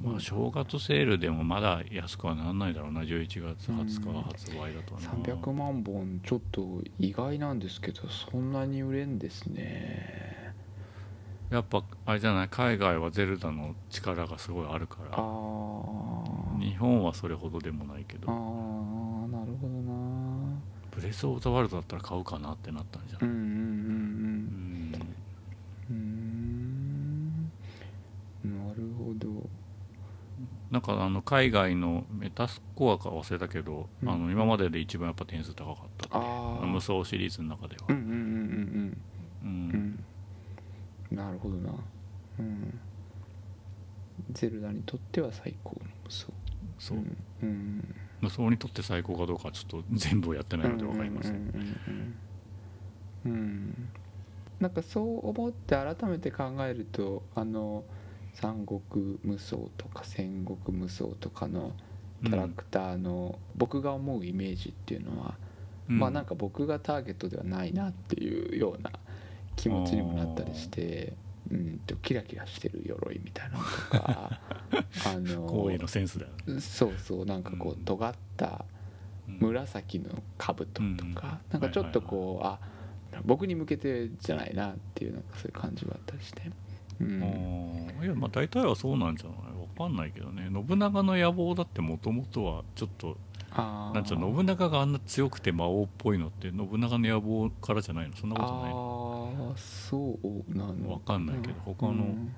まあ、正月セールでもまだ安くはならないだろうな。11月20日発売だとな、300万本ちょっと意外なんですけどそんなに売れんですねやっぱあれじゃない？海外はゼルダの力がすごいあるかあらー。日本はそれほどでもないけあどーなるほどな。ブレス・オブ・ザ・ワールドだったら買うかなってなったんじゃない、うんうんうんうーん。なるほど。なんかあの海外のメタスコアか忘れたけど、うん。あの今までで一番やっぱ点数高かったってああ無双シリーズの中では。うんうんうんうんううんん。うんなるほどな。うん。ゼルダにとっては最高の無双そう、ん。うん。無双にとって最高かどうかはちょっと全部やってないので分かりません、うんうんうんうん。うん。なんかそう思って改めて考えるとあの三国無双とか戦国無双とかのキャラクターの僕が思うイメージっていうのは、まあなんか僕がターゲットではないなっていうような気持ちにもなったりしてうんとキラキラしてる鎧みたいなのとか <laughs> あの光栄のセンスだよね、そうそうなんかこう尖ったうん。紫の兜とうんか、なんかちょっとこう、あ僕に向けてじゃないなっていうなんかそういう感じはあったりして、うん、いやまあ大体はそうなんじゃない？わかんないけどね。信長の野望だってもともとはちょっとなんつうの信長があんな強くて魔王っぽいのって信長の野望からじゃないの？そんなことないの？ああそうなの。わかんないけど他のうん。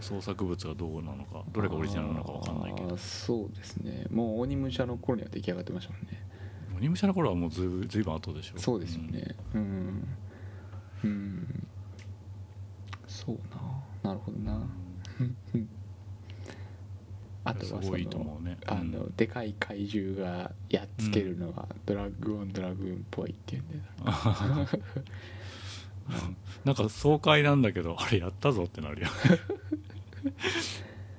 創作物がどうなのかどれがオリジナルなのかわかんないけど。そうですね。もう鬼武者の頃には出来上がってましたもんね。鬼武者の頃はもうずいぶんずいぶん後でしょ？そうですよね。うん。うん、そうな。なるほどな。うん <laughs> あとはそすごいとの思うね。あの、うん。でかい怪獣がやっつけるのがドラッグオンドラグーンっぽいっていうんで、<laughs> なんか爽快なんだけどあれやったぞってなるよ。<laughs>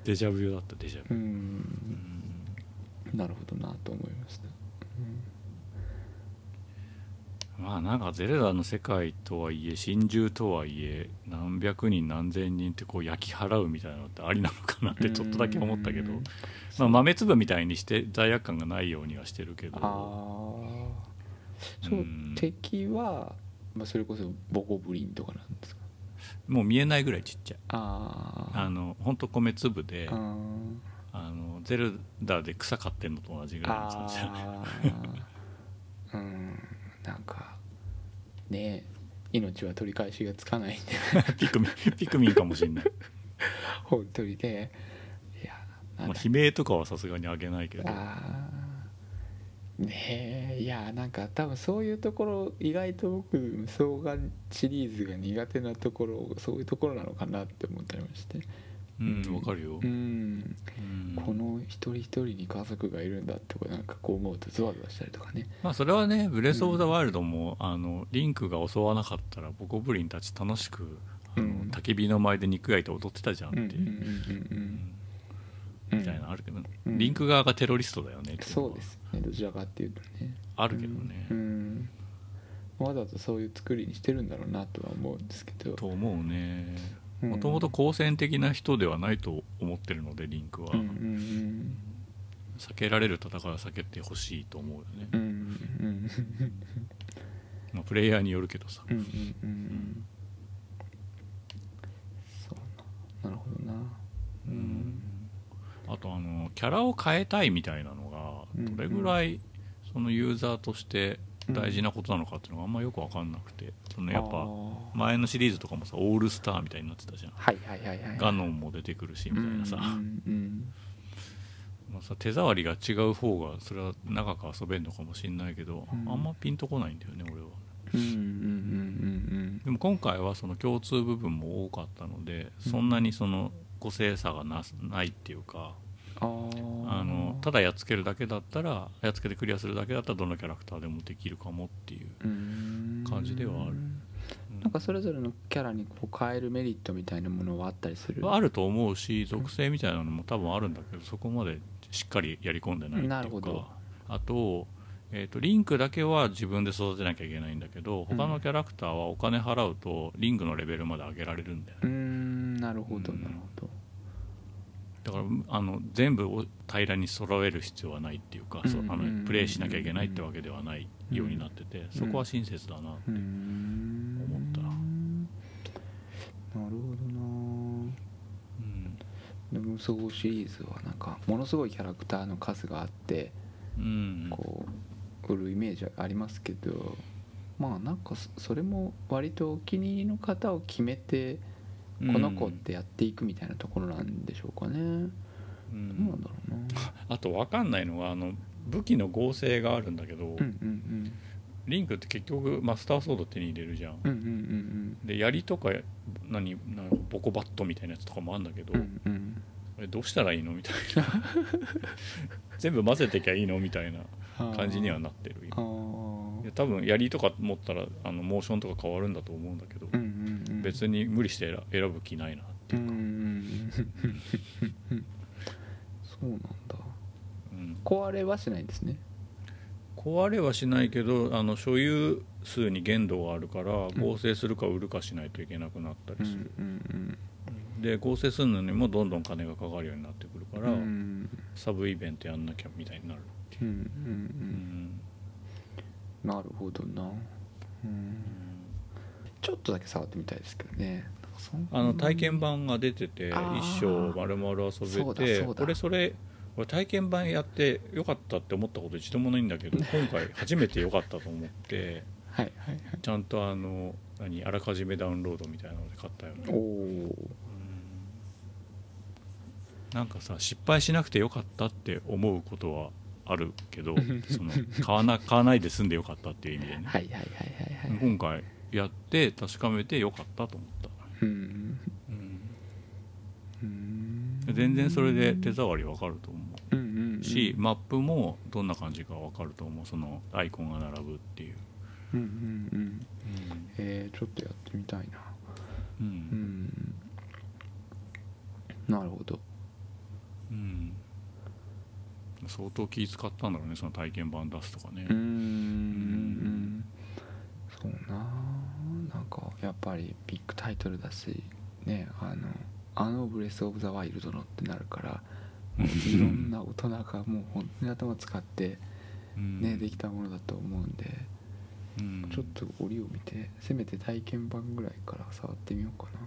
デジャブだったデジャブ、ううんん。なるほどなと思いました、まあなんかゼルダの世界とはいえ真珠とはいえ何百人何千人ってこう焼き払うみたいなのってありなのかなってちょっとだけ思ったけどうん。まあ、豆粒みたいにして罪悪感がないようにはしてるけど。そう、うん。敵は、まあ、それこそボコブリンとかなんですか？もう見えないぐらいちっちゃい。あああのほんと米粒であのゼルダで草刈ってんのと同じぐらいの感じだね。うんなんかねえ命は取り返しがつかないんでピクミンピクミンかもしんない、<laughs> 本当にね。いやまあ、だ悲鳴とかはさすがにあげないけど。あーねえ。いやなんか多分そういうところ意外と僕無双がシリーズが苦手なところそういうところなのかなって思ったりましてうんわかるよ、うん。うん。この一人一人に家族がいるんだってこうなんかこう思うとゾワゾワしたりとかね。まあそれはね「ブレス・オブ・ザ・ワイルドも」あのリンクが襲わなかったらボコブリンたち楽しくあのうん。焚き火の前で肉焼いて踊ってたじゃんって、う。んうんうんうんみたいなのあるけど、うん。リンク側がテロリストだよねっていのは。そうですね。どちらかっていうとね。あるけどね、うん。わざとそういう作りにしてるんだろうなとは思うんですけど。と思うね。うんもともと好戦的な人ではないと思ってるのでリンクは、うんうん避けられる戦いは避けてほしいと思うよね、うんうんうん。まあ、プレイヤーによるけどさ、うんうんうん。うんそうな。なるほどな。うん。あとあのキャラを変えたいみたいなのうんがどれぐらいそのユーザーとして大事なことなのかっていうのがあんまよく分かんなくて。そのやっぱ前のシリーズとかもさオールスターみたいになってたじゃん。はいはいはいはい。ガノンも出てくるしみたいなさ,、まあ、さ手触りが違う方がそれは長く遊べるのかもしれないけど、うん。あんまピンとこないんだよね俺は。でも今回はその共通部分も多かったのでそんなにその個性差がなないっていうかあのただやっつけるだけだったらやっつけてクリアするだけだったらどのキャラクターでもできるかもっていううん。感じではある。なんかそれぞれのキャラにこう変えるメリットみたいなものはあったりする？あると思うし属性みたいなのも多分あるんだけどそこまでしっかりやり込んでないっていうなるほど。かあと,、えー、とリンクだけは自分で育てなきゃいけないんだけど他のキャラクターはお金払うとリングのレベルまで上げられるんだよね。うーん。なるほどうんなるほどだからあの全部を平らに揃える必要はないっていうか、そうんうんうんうん。のプレイしなきゃいけないってわけではないようになってて、そこは親切だなって思ったな。るほどな。うん。でもそうシリーズはなんかものすごいキャラクターの数があってうん。こう売るイメージはありますけどまあなんかそそれも割とお気に入りの方を決めてこの子ってやっていくみたいなところなんでしょうかね、うん。どうなんだろうな。あと分かんないのはあの武器の合成があるんだけど、うんうんリンクって結局マスターソード手に入れるじゃん、うんうんうんで槍とか何何ボコバットみたいなやつとかもあるんだけど、うんうんどうしたらいいのみたいな。全部混ぜてきゃいいのみたいなうん感じにはなってるあ今多分槍とか持ったらあのモーションとか変わるんだと思うんだけど、うんうんうん別に無理して選選ぶ気ないなっていうか、うん <laughs> そうなんだ。うん。壊れはしないんですね。壊れはしないけどあの所有数に限度があるからん。合成するか売るかしないといけなくなったうんりする、うんで合成するのにもどんどん金がかかるようになってくるから、うんうんサブイベントやんなきゃみたいになるっていう、うんうんううんん。なるほどな。うんちょっとだけ触ってみたいですけどね。あの体験版が出てて一生丸々遊べてそうだ俺それ俺体験版やってよかったって思ったこと一度もないんだけど <laughs> 今回初めてよかったと思ってはいはいはい。ちゃんとあの何あらかじめダウンロードみたいなので買ったよね。おおなんかさ失敗しなくてよかったって思うことはあるけど <laughs> その買わな買わないで済んでよかったっていう意味でね、はいはいはいはいはい。今回やって確かめてよかったと思った、うん。うん。うん全然それで手触りわかると思う。んうんううん。し、マップもどんな感じかわかると思う。そのアイコンが並ぶっていう、うんうんうん。えー、ちょっとやってみたいな。うん。うん。なるほど。うん。相当気使ったんだろうねその体験版出すとかね。うーんそうななんかやっぱりビッグタイトルだしねあのあのブレス・オブ・ザ・ワイルドのってなるからいろんな大人がもう本当に頭使ってうん。ねできたものだと思うんでうん。ちょっと折を見てせめて体験版ぐらいから触ってみようかな。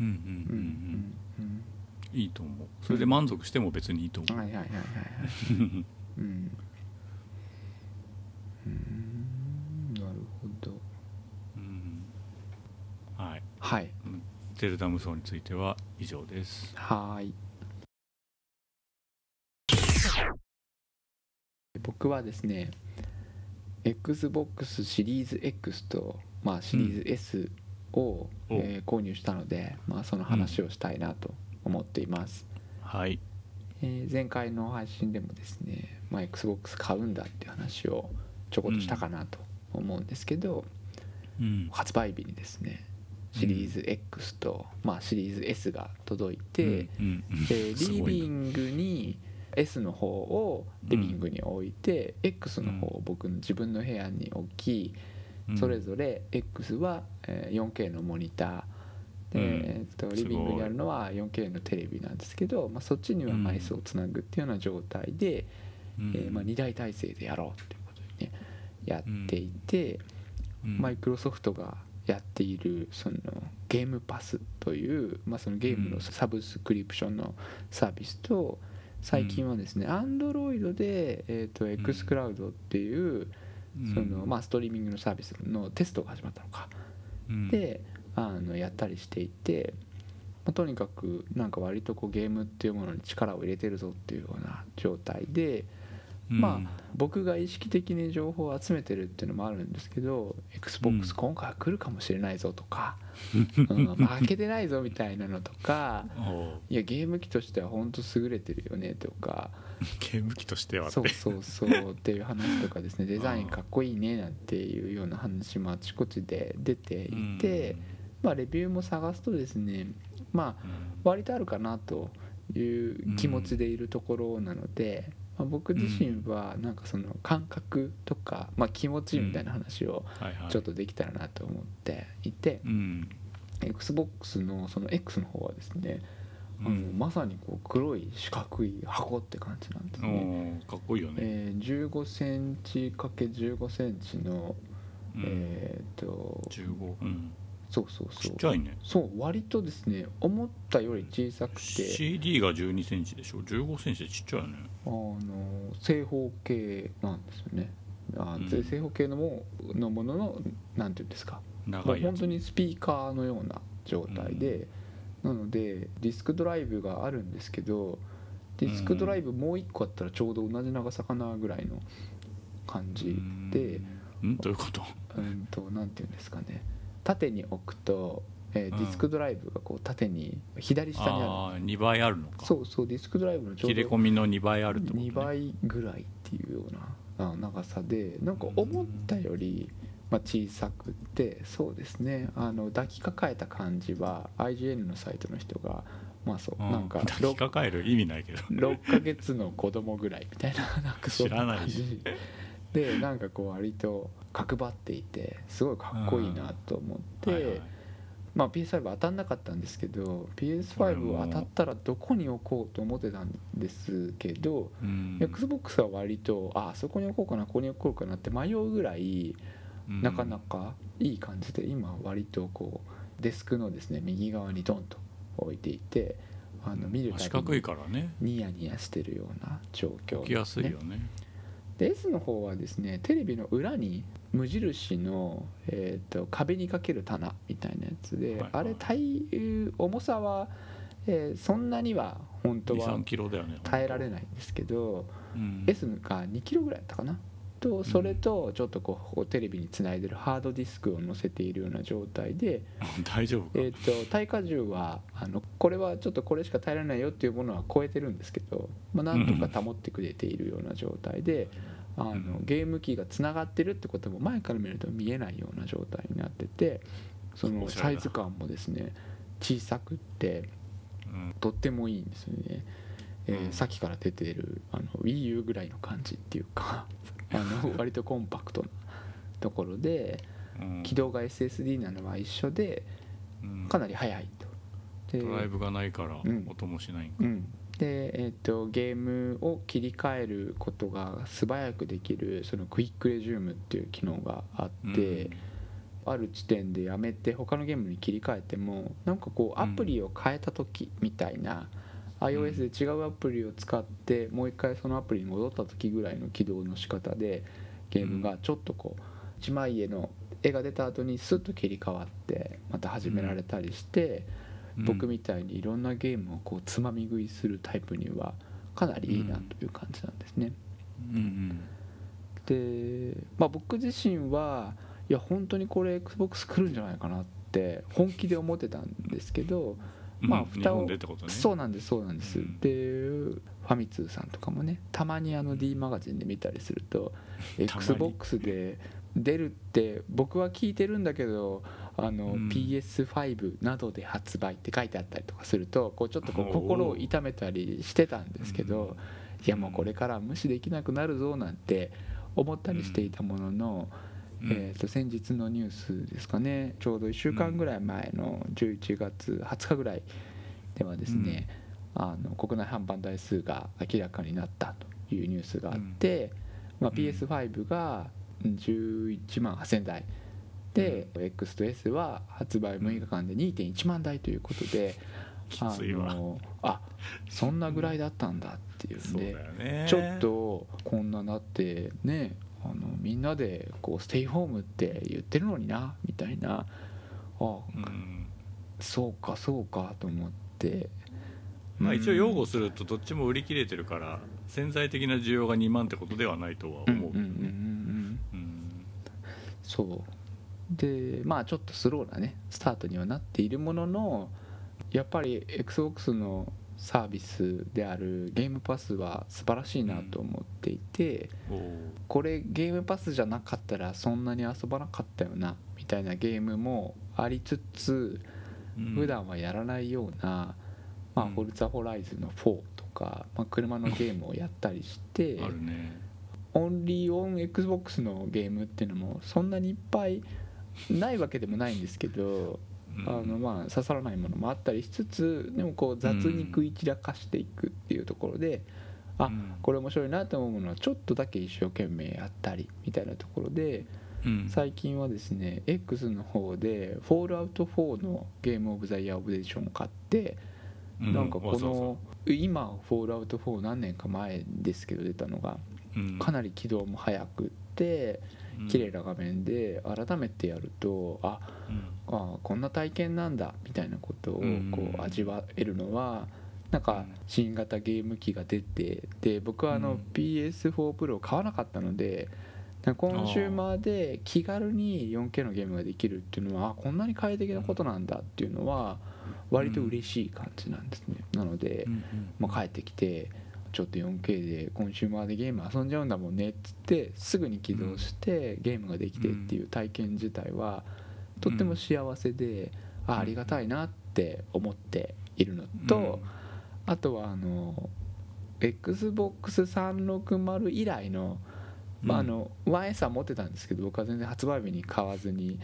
うん。うんうんうんうん。いいと思う。それで満足しても別にいいと思う、はいはいはいはいはい。<laughs> うん。うんなるほどうんはい。はい。ゼルダ無双については以上です。はーい。僕はですね XBOX シリーズ X と、まあ、シリーズ S を、えー購入したので、まあ、その話をしたいなと思っています、はい。えー前回の配信でもですね、まあ、XBOX 買うんだっていう話をちょこっとしたかなと思うんですけど、うん。発売日にですねうシリーズ X と、まあ、シリーズ S が届いて、で <laughs> リビングに S の方をリビングに置いて、X の方を僕の自分の部屋に置き、うん。それぞれ X はえー 4K のモニター。えーっとリビングにあるのは 4K のテレビなんですけど、まあ、そっちにはうんマイスをつなぐっていうような状態で、うん。えーまあ、2台体制でやろうっていうことにねやっていて、うん。マイクロソフトがやっているそのゲームパスという、まあ、そのゲームのサブスクリプションのサービスと最近はですね Android で、えー、と XCloud っていううん。その、まあ、ストリーミングのサービスのテストが始まったのか。うん。であのやったりしていて、まあ、とにかくなんか割とこうゲームっていうものに力を入れてるぞっていうような状態で。まあ僕が意識的に情報を集めてるっていうのもあるんですけど XBOX 今回は来るかもしれないぞとか、<laughs> うん負けてないぞみたいなのとかいやゲーム機としては本当優れてるよねとか <laughs> ゲーム機としてはって。そうそうそうっていう話とかですね。<laughs> デザインかっこいいねなんていうような話もあちこちで出ていて、まあ、レビューも探すとですねまあ割とあるかなという気持ちでいるところなので、まあ、僕自身はなんかその感覚とか、まあ、気持ちみたいな話をちょっとできたらなと思っていて、うん。XBOX のその X の方はですね、あのうん。まさにこう黒い四角い箱って感じなんですね。かっこいいよね。えー、15センチ ×15 センチの、うん。えーっと15うん。そうそうちそう。っちゃいね。そう割とですね思ったより小さくて。CD が1 2センチでしょ？1 5センチでちっちゃいよねあの正方形なんですよね。あ、うん。正方形のものもののなんていうんですか。も長い本当にスピーカーのような状態で、なのでディスクドライブがあるんですけどディスクドライブもう一個あったらちょうど同じ長さかなぐらいの感じでうん。どういうことうんとなんていうんですかね縦に置くと、えーうん。ディスクドライブがこう縦に左下にある。ああ2倍あるのか。そうそうディスクドライブの切れど込みの2倍あるってこと、ね、2倍ぐらいっていうようなあ長さでなんか思ったより、まあ、小さくってそうですね。あの抱きかかえた感じは IGN のサイトの人がまあそううん。なんか抱きかかえる意味ないけど。6ヶ月の子供ぐらいみたいな <laughs> なんかそん知らない感じでなんかこう割と角張っていてすごいかっこいいなと思って、はいはいまあ、PS5 当たんなかったんですけど PS5 当たったらどこに置こうと思ってたんですけど、うん。XBOX は割とああそこに置こうかなここに置こうかなって迷うぐらいうん。なかなかいい感じで今割とこうデスクのですね右側にドンと置いていてあの見るたびにからね。ニヤニヤしてるような状況置きやすいよね。で S の方はですねテレビの裏に無印の、えー、と壁にかける棚みたいなやつで、はいはい。あれ体重さは、えーそんなには本当は23キロだよね耐えられないんですけど、うん。S が2キロぐらいだったかな？とそれとちょっとこうテレビにつないでるハードディスクを載せているような状態で、<laughs> 大丈夫か、えー、と耐荷重はあのこれはちょっとこれしか耐えられないよっていうものは超えてるんですけど、まあ、なんとか保ってくれているような状態で。あのうん。ゲーム機がつながってるってことも前から見ると見えないような状態になっててそのサイズ感もですね小さくってうん。とってもいいんですよね、えーうん。さっきから出てるあの WiiU ぐらいの感じっていうか <laughs> あの <laughs> 割とコンパクトなところでうん。起動が SSD なのは一緒でうん。かなり速いと。でドライブがないからうん。音もしない。んか、うん、で、えー、とゲームを切り替えることが素早くできるそのクイックレジュームっていう機能があって、ある地点でやめて他のゲームに切り替えてもなんかこうアプリを変えた時みたいな、iOS で違うアプリを使ってもう一回そのアプリに戻った時ぐらいの起動の仕方でゲームがちょっとこう一枚絵の絵が出た後にスッと切り替わってまた始められたりして。うん僕みたいにいろんなゲームをこうつまみ食いするタイプにはかなりいいなという感じなんですね。うんで、まあ、僕自身はいや本当にこれ XBOX 来るんじゃないかなって本気で思ってたんですけど、うん。まあうん蓋をそうなんですそうなんです、うん。でファミ通さんとかもねたまにあの D マガジンで見たりすると XBOX で出るって僕は聞いてるんだけどあの、うん。PS5 などで発売って書いてあったりとかするとこうちょっとこう心を痛めたりしてたんですけど、いやもうこれからは無視できなくなるぞなんて思ったりしていたものの、うん。えー、と先日のニュースですかね。ちょうど1週間ぐらい前の11月20日ぐらいではですね、あの国内販売台数が明らかになったというニュースがあって、まあ、うん PS5 が11万8000台で、X と S は発売6日間で2.1万台ということで、<laughs> きついわ。あのあそんなぐらいだったんだっていうんでよね。ちょっとこんななってねあのみんなでこうステイホームって言ってるのになみたいな。あうん。そうかそうかと思って。まあ一応擁護すするとどっちも売り切れてるから潜在的な需要が2万ってことではないとは思う。うんうんうんうんうん。うん。そうでまあちょっとスローなねスタートにはなっているもののやっぱり XBOX のサービスであるゲームパスは素晴らしいなと思っていて、おーこれゲームパスじゃなかったらそんなに遊ばなかったよなみたいなゲームもありつつうん。普段はやらないような、まあ、うん。フォルツァホライズンの4とか、まあ、車のゲームをやったりして <laughs> ねオンリーオン XBOX のゲームっていうのもそんなにいっぱいないわけでもないんですけど、うん。あのまあ刺さらないものもあったりしつつでもこう雑に食い散らかしていくっていうところで、あうん。これ面白いなと思うものはちょっとだけ一生懸命やったりみたいなところでうん。最近はですね X の方で「フォールアウト4」のゲームオブザイヤーオブデーションを買ってうん。なんかこの今「フォールアウト4」何年か前ですけど出たのがかなり起動も早くってうん綺麗な画面で改めてやるとあうん。あこんな体験なんだみたいなことをうんこう味わえるのはなんか新型ゲーム機が出てで僕はあのうん。PS4 Pro を買わなかったのでコンシューマーで気軽に 4K のゲームができるっていうのはあこんなに快適なことなんだっていうのは割と嬉しい感じなんですね。なのでまあ帰ってきてちょっと 4K でコンシューマーでゲーム遊んじゃうんだもんねっつってすぐに起動してゲームができてっていう体験自体はとっても幸せであありがたいなって思っているのとあとはあの XBOX360 以来の,、まあ、あの 1S は持ってたんですけど僕は全然発売日に買わずに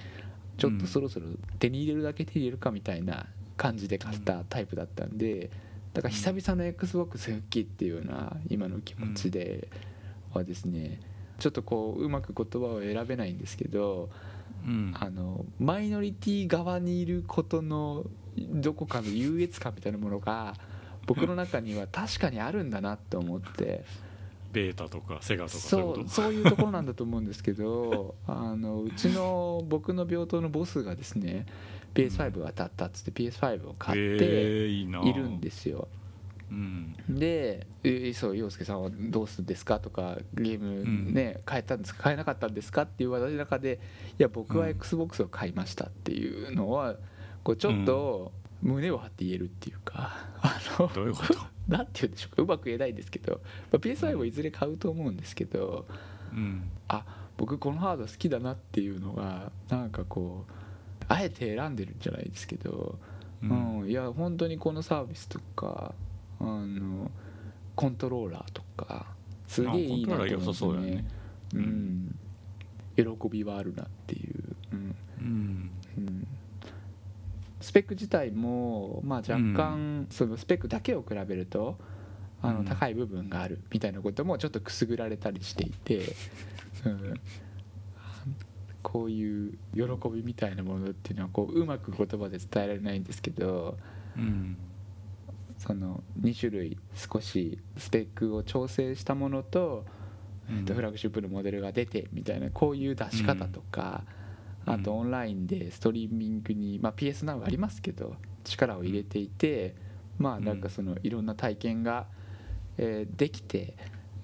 ちょっとそろそろ手に入れるだけ手に入れるかみたいな感じで買ったタイプだったんでだから久々の XBOX 復帰っていうような今の気持ちではですねちょっとこううまく言葉を選べないんですけどうん。あのマイノリティ側にいることのどこかの優越感みたいなものが僕の中には確かにあるんだなと思って。ベータとかセガとかそうそういうところなんだと思うんですけどあのうちの僕の病棟のボスがですね PS5 が当たったっつって PS5 を買ってえーいるんですよ。うん。で「えそう陽介さんはどうするんですか?」とか「ゲームね変えたんですか変えなかったんですか?」っていう私の中で「いや僕はうん。XBOX を買いました」っていうのはこうちょっと胸を張って言えるっていうかあのどういうこと？<laughs> なんて言うんでしょうかうまく言えないんですけど、まあ、PS5 をいずれ買うと思うんですけどうん。あ僕このハード好きだなっていうのがなんかこうあえて選んでるんじゃないですけど、ううんんいや本当にこのサービスとかあのコントローラーとかすげえいいなと思うんですあコントローラー良さそうだよね。ううん。ん喜びはあるなっていう、うん。うん。うん、スペック自体も、まあ、若干、そのスペックだけを比べるとあのうん。高い部分があるみたいなこともちょっとくすぐられたりしていて、うん、こういう喜びみたいなものっていうのはこううまく言葉で伝えられないんですけどうん。その2種類少しスペックを調整したものとえっとフラッグシップのモデルが出てみたいなこういう出し方とか、うん。あとオンラインでストリーミングに、まあ、PS ナウありますけど力を入れていてまあなんかそのいろんな体験が、えーできて、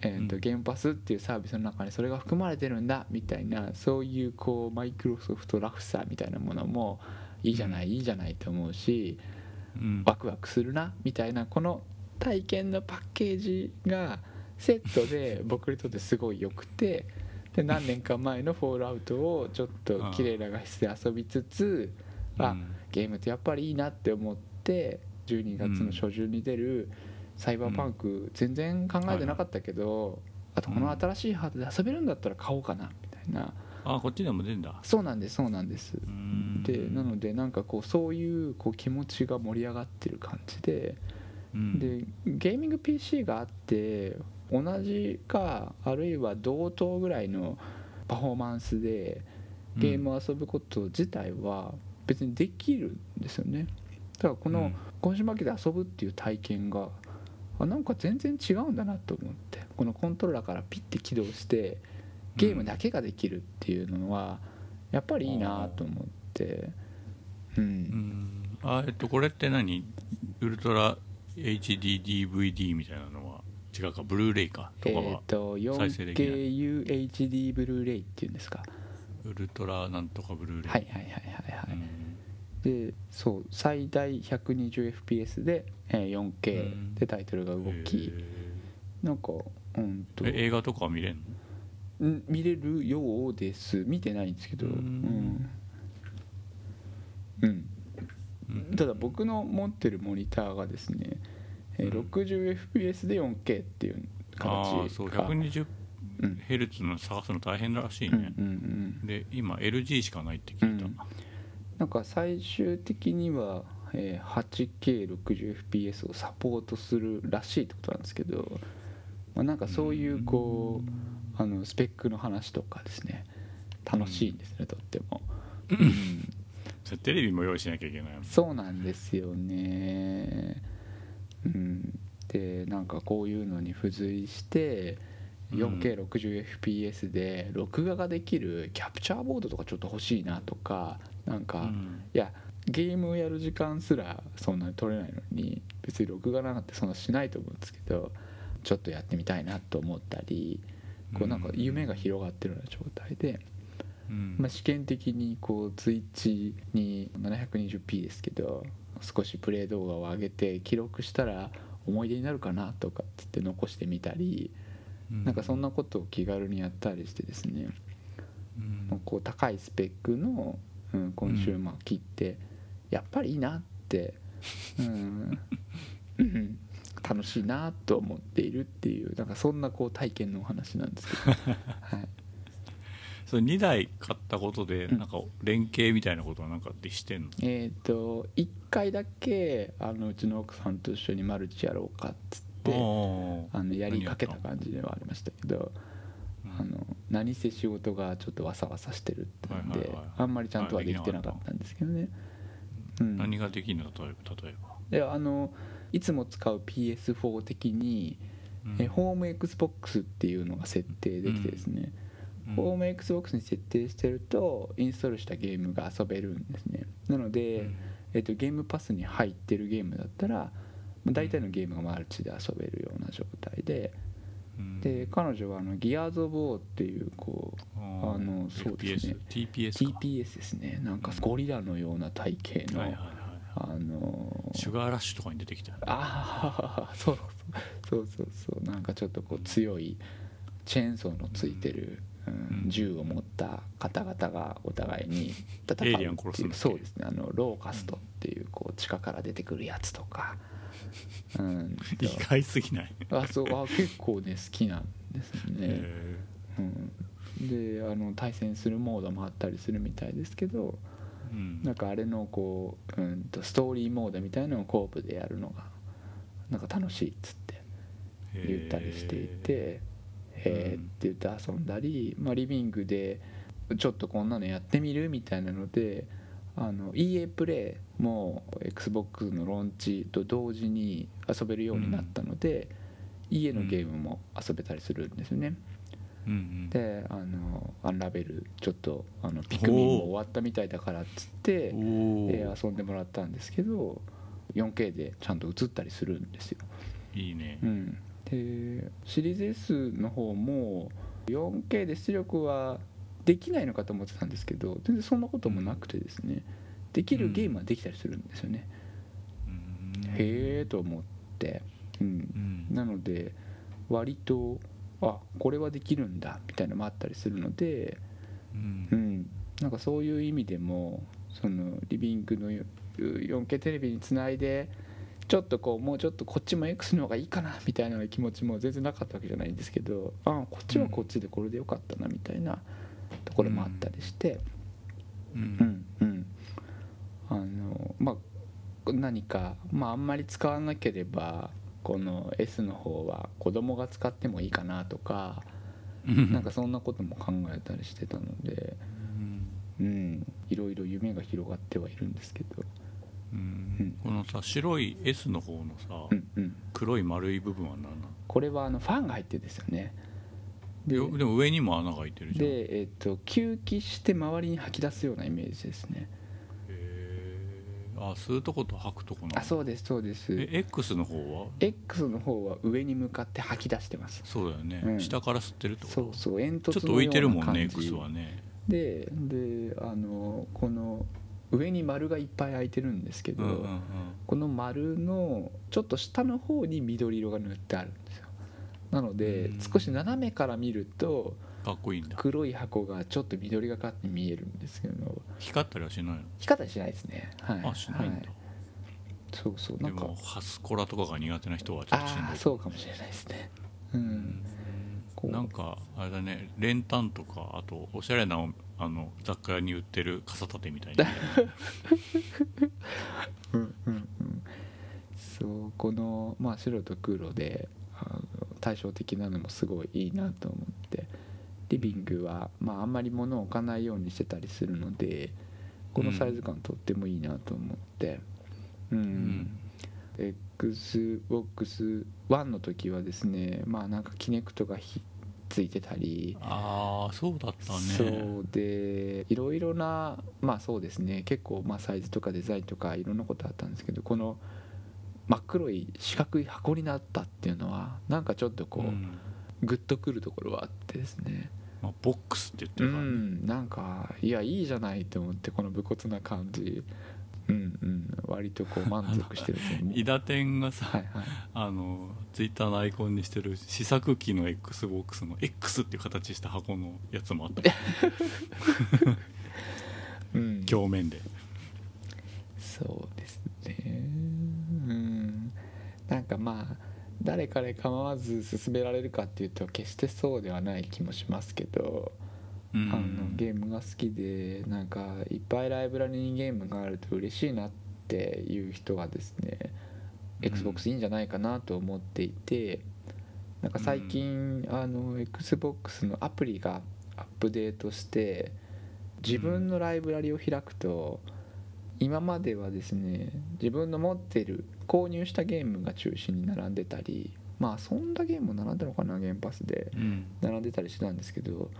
えーとうん。ゲームパスっていうサービスの中にそれが含まれてるんだみたいなそういうこうマイクロソフトらしさみたいなものもいいじゃないいいじゃないと思うしうん。ワクワクするなみたいなこの体験のパッケージがセットで <laughs> 僕にとってすごい良くてで何年か前の「フォールアウト」をちょっと綺麗な画質で遊びつつあゲームってやっぱりいいなって思って12月の初旬に出るサイバーパンク全然考えてなかったけどあとこの新しいハードで遊べるんだったら買おうかなみたいな。あこっちでも出んだ。そうなんですそうなんです。うん。でなのでなんかこうそういうこう気持ちが盛り上がってる感じでうん。でゲーミング PC があって同じかあるいは同等ぐらいのパフォーマンスでゲームを遊ぶこと自体は別にできるんですよね。だからこのうん。今週負けで遊ぶっていう体験があなんか全然違うんだなと思って。このコントローラーからピッて起動してゲームだけができるっていうのはやっぱりいいなと思って。ううん。んあえっとこれって何？ウルトラ HDDVD みたいなのは違うか？ブルーレイか？とえっかは、と再生できない 4KUHD ブルーレイっていうんですか？ウルトラなんとかブルーレイ。はいはいはいはいはい。うんでそう最大 120fps でえー 4K でタイトルが動き。へなんかうんと。映画とかは見れんの？ん見れるようです。見てないんですけど。ううん。ん。うん。うん。ただ僕の持ってるモニターがですねえーうん。60fps で 4K っていうああそう形か 120Hz うんの探すの大変らしいね、うんうんうんで今 LG しかないって聞いた、うんなんか最終的には、えー 8K60fps をサポートするらしいってことなんですけど、まあ、なんかそういうこうあのスペックの話とかですね。楽しいんですね、とっても、うん。じゃあテレビも用意しなきゃいけないのそうなんですよね。うん。でなんかこういうのに付随してうん 4K60fps で録画ができるキャプチャーボードとかちょっと欲しいなとかなんか、うん。いやゲームをやる時間すらそんなに取れないのに別に録画なんてそんなしないと思うんですけどちょっとやってみたいなと思ったりこうなんか夢が広がってるような状態で、うん。まあ、試験的にこうツイッチに 720p ですけど少しプレイ動画を上げて記録したら思い出になるかなとかっつって残してみたりなんかそんなことを気軽にやったりしてですね。うん。こう高いスペックの、うん、コンシューマー切って、やっぱりいいなって、うん。うん、楽しいなと思っているっていうなんかそんなこう体験のお話なんですけど、<laughs> はい、それ2台買ったことでうん。なんか連携みたいなことはなんかでしてんの、えっ、と1回だけあのうちの奥さんと一緒にマルチやろうかっつってああのやりかけた感じではありましたけど。あの何せ仕事がちょっとわさわさしてるってんで、あんまりちゃんとはできてなかったんですけどね、うん、何ができるの例えば？例えば、であのいつも使う PS4 的に、うん。えホーム XBOX っていうのが設定できてですね、うん。ホーム XBOX に設定してるとインストールしたゲームが遊べるんですね。なので、うん。えっとゲームパスに入ってるゲームだったらまあ大体のゲームがマルチで遊べるような状態でうんで彼女はあのギアーズ・オブ・オーっていうこうああのそうですね。TPS か。TPS ですね。なんかゴリラのような体型の、はいはいはいあのシュガーラッシュとかに出てきたああ <laughs> そうそうそうそう。なんかちょっとこう強いチェーンソーのついてる、うんうん。銃を持った方々がお互いに戦う。エイリアン殺すんだっけ？そうですね。あのローカストっていうこう地下から出てくるやつとか、うん、意外すぎない？あそう。あ結構ね好きなんですね、へうん、であの対戦するモードもあったりするみたいですけどーうん。なんかあれのこう、うん、とストーリーモードみたいなのをコープでやるのがなんか楽しいっつって言ったりしていて「へえ」って言って遊んだり、まあ、リビングでちょっとこんなのやってみるみたいなのであの EA プレイも XBOX のローンチと同時に遊べるようになったので、EA のゲームも遊べたりするんですよね。うんうん。であのアンラベルちょっとあのピクミンも終わったみたいだからっつって、遊んでもらったんですけど 4K でちゃんと映ったりするんですよ。いいね。うん、でシリーズ S の方も 4K で出力はできないのかと思ってたんですけど全然そんなこともなくてですねできるゲームはできたりするんですよね、うん。へえと思って、うん。うん。なので割とあこれはできるんだみたいなのもあったりするので、うん。うん、なんかそういう意味でもそのリビングの 4K テレビにつないでちょっとこうもうちょっとこっちも X の方がいいかなみたいな気持ちも全然なかったわけじゃないんですけどあこっちはこっちでこれでよかったなみたいなところもあったりして。ううん。んうんあのまあ何かまああんまり使わなければこの S の方は子供が使ってもいいかなとかなんかそんなことも考えたりしてたのでうん。うんいろいろ夢が広がってはいるんですけど。うん。このさ白い S の方のさうんうん。黒い丸い部分は何なの？これはあのファンが入ってるんですよね。でも上にも穴が開いてるじゃん。へで、えっと吸気して周りに吐き出すようなイメージですね。えあ吸うとこと吐くとこなの。あそうですそうです。え X の方は？X の方は上に向かって吐き出してます。そうだよね、うん。下から吸ってるってこと？そうそう煙突ちょっと浮いてるもんね X はね。でであのこの上に丸がいっぱい開いてるんですけど、うんうんうん。この丸のちょっと下の方に緑色が塗ってあるんですよ。なのでうん。少し斜めから見るとかっこいいんだ。黒い箱がちょっと緑がかって見えるんですけど。光ったりはしないの？光ったりしないですね。はい。あしないんだ、はい。そうそう。なんか。でもハスコラとかが苦手な人はちょっとしんどい。そうかもしれないですね。うん。なんかあれだね。練炭とかあとおしゃれなあの雑貨屋に売ってる傘立てみたいな。<laughs> うんうんうん。そうこの、まあ、白と黒であの対照的なのもすごいいいなと思ってリビングは、まあ、あんまり物を置かないようにしてたりするのでこのサイズ感とってもいいなと思って。うん、うん。XBOX1 の時はですねまあなんかキネクトがひっついてたり。ああそうだったね。そうでいろいろなまあそうですね。結構まあサイズとかデザインとかいろんなことあったんですけどこの真っ黒い四角い箱になったっていうのはなんかちょっとこう、うん。グッとくるところはあってですねまあ、ボックスって言ってうるからね、んなんかいやいいじゃないと思ってこの武骨な感じ。うんうん割とこう満足してる伊田店がさ、はいはい。あのツイッターのアイコンにしてる試作機の XBOX の X っていう形した箱のやつもあったうん。鏡面で。そうですね。うん。なんかまあ誰彼構わず進められるかっていうと決してそうではない気もしますけど、うん。あのゲームが好きでなんかいっぱいライブラリにゲームがあると嬉しいなっていう人がですね、うん。XBOX いいんじゃないかなと思っていてなんか最近、あの XBOX のアプリがアップデートして自分のライブラリを開くと今まではですね自分の持ってる購入したゲームが中心に並んでたりまあそんなゲームも並んだのかなゲームパスでうん。並んでたりしてたんですけど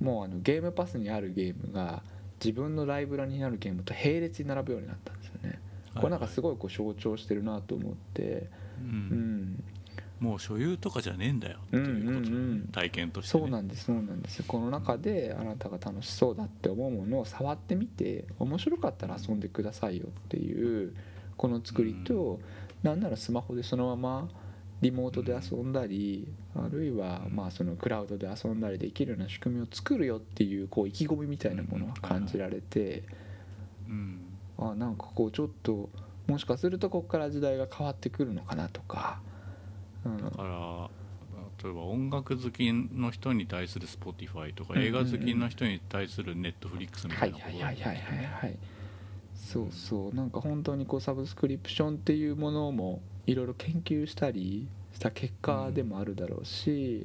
もうあのゲームパスにあるゲームが自分のライブラリにあるゲームと並列に並ぶようになったんですよね。これなんかすごい、こう象徴してるなと思ってううん。んもう所有とかじゃねえんだよっていうことうんうん体験として、ね、そうなんですそうなんです。この中であなたが楽しそうだって思うものを触ってみて面白かったら遊んでくださいよっていうこの作りと、なんならスマホでそのままリモートで遊んだり、あるいはまあそのクラウドで遊んだりできるような仕組みを作るよっていうこう意気込みみたいなものが感じられて、うん。あなんかこうちょっともしかするとここから時代が変わってくるのかなとか。うん。だから例えば音楽好きの人に対する Spotify とか映画好きの人に対する Netflix みたはいいなことはいはいはいはいはいそうそう。なんか本当にこうサブスクリプションっていうものもいろいろ研究したりした結果でもあるだろうし、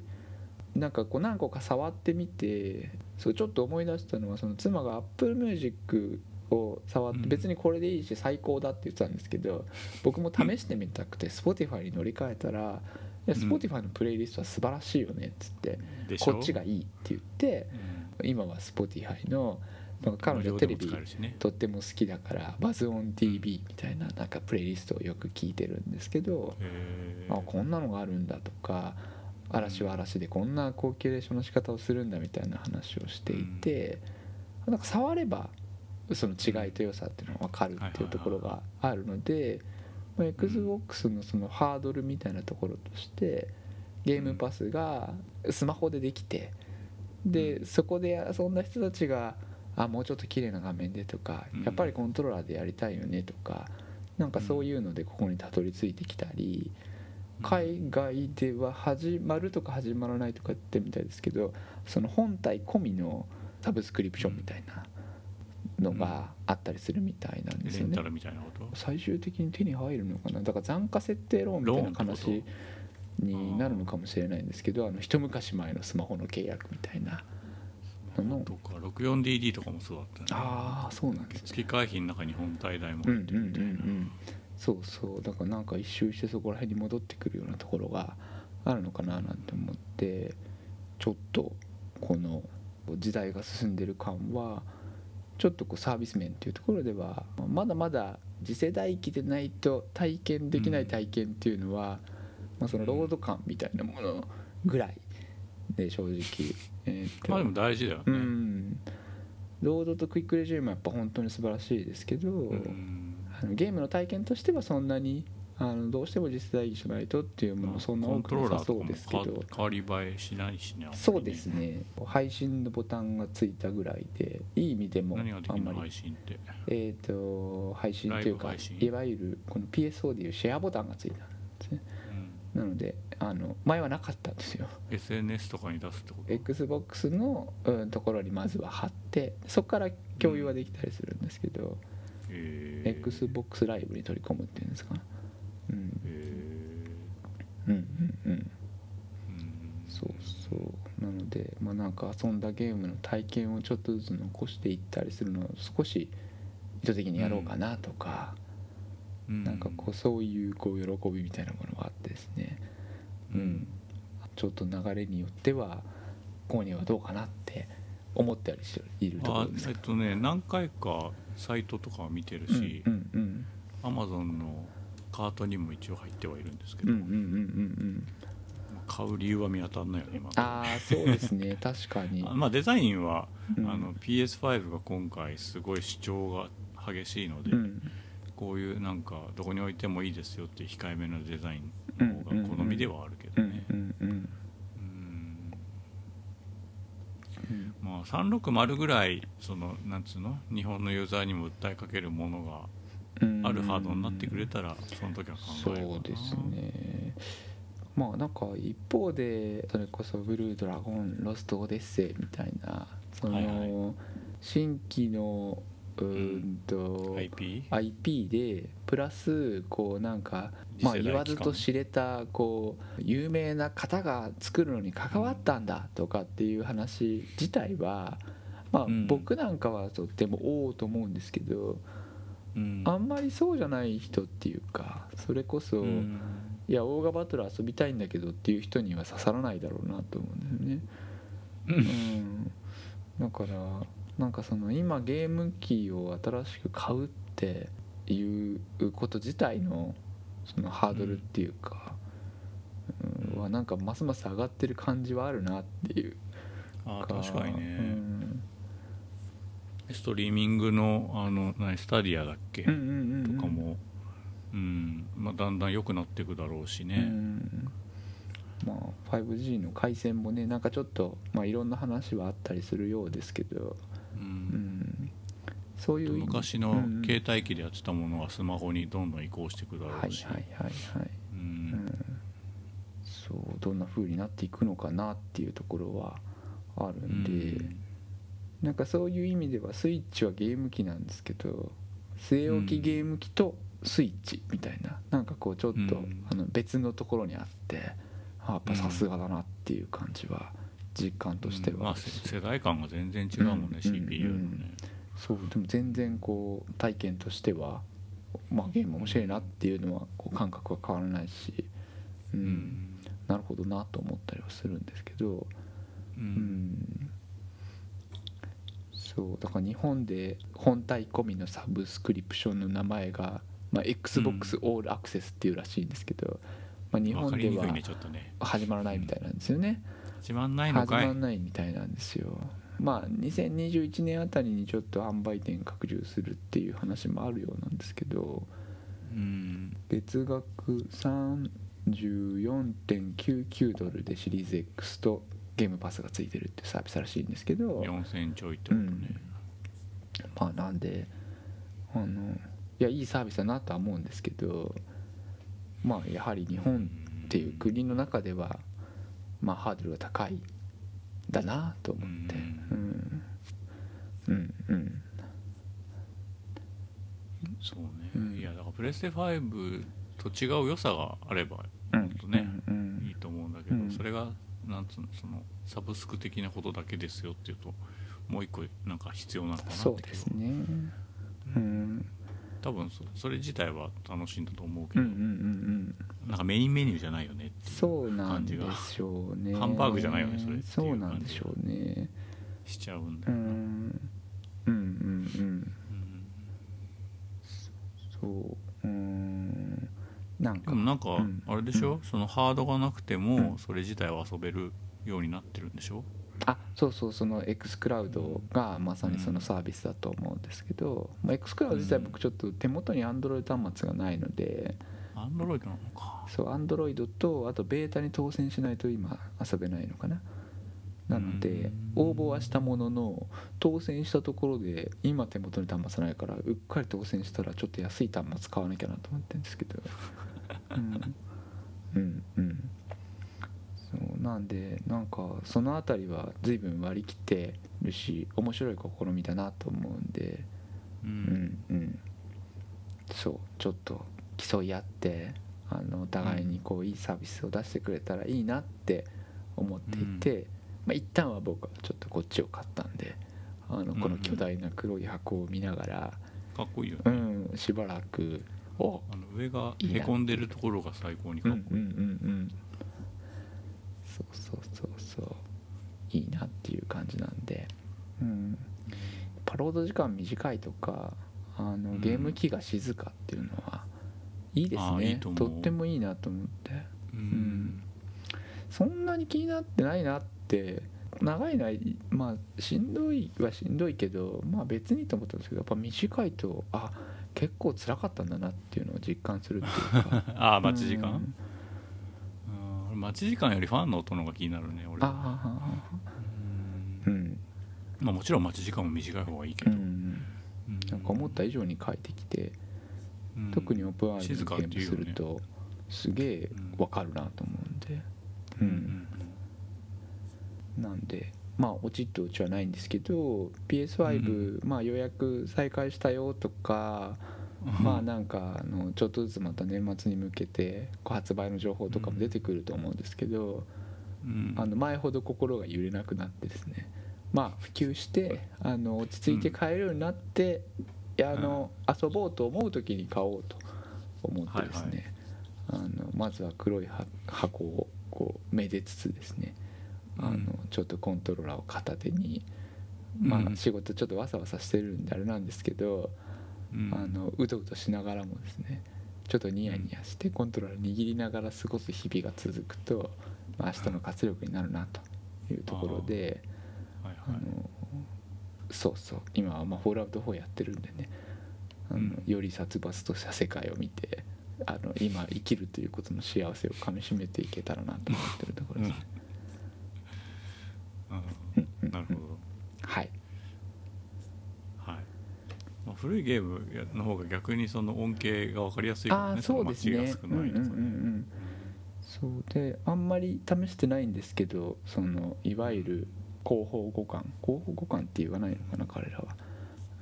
なんかこう何個か触ってみてそうちょっと思い出したのはその妻が Apple Music を触ってうん。別にこれでいいし最高だって言ってたんですけど僕も試してみたくて Spotify に乗り換えたら「いやうん。Spotify のプレイリストは素晴らしいよね」っつってこっちがいいって言ってうん。今は Spotify のなん。か彼女テレビとっても好きだからバズオン TV みたいななんかプレイリストをよく聞いてるんですけどあこんなのがあるんだとか嵐は嵐でこんなこうキュレーションの仕方をするんだみたいな話をしていてなんか触ればその違いと良さっていうのが分かるっていうところがあるのでまあ XBOX のそのハードルみたいなところとしてゲームパスがスマホでできてでそこで遊んだ人たちがあもうちょっと綺麗な画面でとかうんやっぱりコントローラーでやりたいよねとかなんかそういうのでここにたどり着いてきたり海外では始まるとか始まらないとか言ってるみたいですけどその本体込みのサブスクリプションみたいなのがあったりするみたいなんですよね。最終的に手に入るのかな？だから残価設定ローンみたいな話になるのかもしれないんですけどあの一昔前のスマホの契約みたいなの。とか 64DD とかもそうだったね。ああそうなんですね。月会費の中に本体代もうんうんうんう入ってん。そうそう。だからなんか一周してそこら辺に戻ってくるようなところがあるのかななんて思ってちょっとこの時代が進んでる感はちょっとこうサービス面っていうところではまだまだ次世代機でないと体験できない体験っていうのは、まあ、そのロード感みたいなものぐらいで正直、えーとまあでも大事だようねん。ロードとクイックレジュームはやっぱ本当に素晴らしいですけど、うん。あのゲームの体験としてはそんなにあのどうしても次世代機じゃないとっていうものそんな多くなさそうですけど。変わり映えしないしねそうですね。配信のボタンがついたぐらいでいい意味でもあんまりきるの？配信って。えっ、と配信というかいわゆるこの PSO でいうシェアボタンがついたんですね。うん。なのであの前はなかったんですよ。SNS とかに出すってこと？XBOX の、うん、ところにまずは貼ってそこから共有はできたりするんですけど、えー。XBOX ライブに取り込むっていうんですかうん。えうんうんうん。ーうん。そうそう。なのでまあなんか遊んだゲームの体験をちょっとずつ残していったりするのを少し意図的にやろうかなとか、うん。なんかこうそういうこう喜びみたいなものがあってですねうん。ちょっと流れによっては購入はどうかなって思ったりしているとこあろですえっとね何回かサイトとかは見てるうんしアマゾンのカートにも一応入ってはいるんですけど、買う理由は見当たんないよね今ああそうですね。確かに。あ <laughs> まあデザインは、うん。あの PS5 が今回すごい主張が激しいので、うん。こういうなんかどこに置いてもいいですよっていう控えめなデザインの方が好みではあるけどねまあ360ぐらいそのなんつうの日本のユーザーにも訴えかけるものがあるハードになってくれたらその時は考えそうるかなですねまあなんか一方でそれこそ「ブルードラゴンロストオデッセイ」みたいなその、新規のうーん。と、IP? IP でプラスこうなんかまあ言わずと知れたこう有名な方が作るのに関わったんだとかっていう話自体はまあうん。僕なんかはとってもおおと思うんですけどうん。あんまりそうじゃない人っていうかそれこそうん。いやオーガバトル遊びたいんだけどっていう人には刺さらないだろうなと思うんだよね。うん、だからなんかその今ゲーム機を新しく買うっていうこと自体のそのハードルっていうか、うん。はなんかますます上がってる感じはあるなっていうあ確かにうね、ん。ストリーミングのあの何スタディアだっけ、とかも、うんまあ、だんだん良くなっていくだろうしうね、ん。まあ 5G の回線もねなんかちょっと、まあ、いろんな話はあったりするようですけど、そういう昔のうん。携帯機でやってたものがスマホにどんどん移行していくだろはいうし、はいはいはい、ううん。ん、そうどんな風になっていくのかなっていうところはあるんで、なんかそういう意味ではスイッチはゲーム機なんですけど据え置きゲーム機とスイッチみたいな。なんかこうちょっと、うん。あの別のところにあってあやっぱさすがだなっていう感じは実感としてうん。まあ、世代間が全然違うもんね、うん。CPU のね、そう。でも全然こう体験としては、まあ、ゲーム面白いなっていうのはこう感覚は変わらないし、うん。うん。なるほどなと思ったりはするんですけど、ううん。ん、そう。だから日本で本体込みのサブスクリプションの名前が、まあ、XBOX オールアクセスっていうらしいんですけど、まあ、日分本では始まらないみたいなんですよね。始まんないのかい。始まらないみたいなんですよ。まあ2021年あたりにちょっと販売店拡充するっていう話もあるようなんですけどうん。月額3 14.99ドルでシリーズ X とゲームパスがついてるっていうサービスらしいんですけど4000ちょいってことね、まあなんであのいやいいサービスだなとは思うんですけどまあやはり日本っていう国の中ではまあハードルが高いんだなと思って。うん。うん。うん。そうね、うん。いやだからプレステ5と違う良さがあればうん。とね、うん。うん。いいと思うんだけど、うん。それがなんつうのそのサブスク的なことだけですよっていうともう一個なんか必要なのかなってそうですね。うん多分そそれ自体は楽しいんだと思うけど、うんうんうんうん。なんかメインメニューじゃないよねそうなんでしょうね。ハンバーグじゃないよねそれそうなんでしょうね。しちゃうんだうよな、んうん。うんうんうん。そう。うん。なんか。でもなんかうん。あれでしょ、うん。そのハードがなくてもうん。それ自体は遊べるようになってるんでしょ？あそうそうその X クラウドがまさにそのサービスだと思うんですけど、まあ、X クラウド自体僕ちょっと手元に Android 端末がないのでアンドロイドなのか。そう Android とあとベータに当選しないと今遊べないのかな。なのでうん。応募はしたものの当選したところで今手元に端末ないからうっかり当選したらちょっと安い端末買わなきゃなと思ってるんですけど。<laughs> うん。うん。うんなんでなんかその辺りは随分割り切ってるし面白い試みだなと思うんで。ううんんうん。そうちょっと競い合ってあのお互いにこういいサービスを出してくれたらいいなって思っていて、まあ一旦は僕はちょっとこっちを買ったんであのこの巨大な黒い箱を見ながら、かっこいいようね、ん、しばらくおあの上がへこんでるところが最高にうんうんかっこいい、うんうんそうそうそうそう。いいなっていう感じなんで、うん、パロード時間短いとかあのうん。ゲーム機が静かっていうのはいいですね。とってもいいなと思って。うん。ん。そんなに気になってないなって長いないまあしんどいはしんどいけどまあ別にと思ったんですけどやっぱ短いとあ結構辛かったんだなっていうのを実感するっていうか。<laughs> ああ待ち時間、うん待ち時間よりファンの音の方が気になるね俺。あはあうん。うん。まあ、もちろん待ち時間も短い方がいいけど、うんうんなんか思った以上に快適でうん。特にオープンワール静かドのゲーするとすげえわかるなと思うんで。ううん。んなんでまあ落ちとうちはないんですけど PS5、まあ予約再開したよとか、うんまあなんかあのちょっとずつまた年末に向けて発売の情報とかも出てくると思うんですけど、うん。あの前ほど心が揺れなくなってですね。まあ普及してあの落ち着いて買えるようになって、いやあの遊ぼうと思う時に買おうと思ってですね、あのまずは黒いは箱をこうめでつつですね。あのうん。ちょっとコントローラーを片手に、まうん。あ仕事ちょっとわさわさしてるんであれなんですけど、うんあのうとうとしながらもですねちょっとニヤニヤしてコントローラー握りながら過ごす日々が続くと、まあ、明日の活力になるなというところではい。あはい。のそうそう。今はまあフォールアウト4やってるんでねあの、うん。より殺伐とした世界を見てあの今生きるということの幸せをかみしめていけたらなと思ってるところですね。うん。<laughs> うんなるほど。はいはいまあ、古いゲームの方が逆にその恩恵が分かりやすいからねそうですね。ないとかね。うんうんうんうん。そうであんまり試してないんですけどそのいわゆる広報互換。広報互換って言わないのかな彼らは。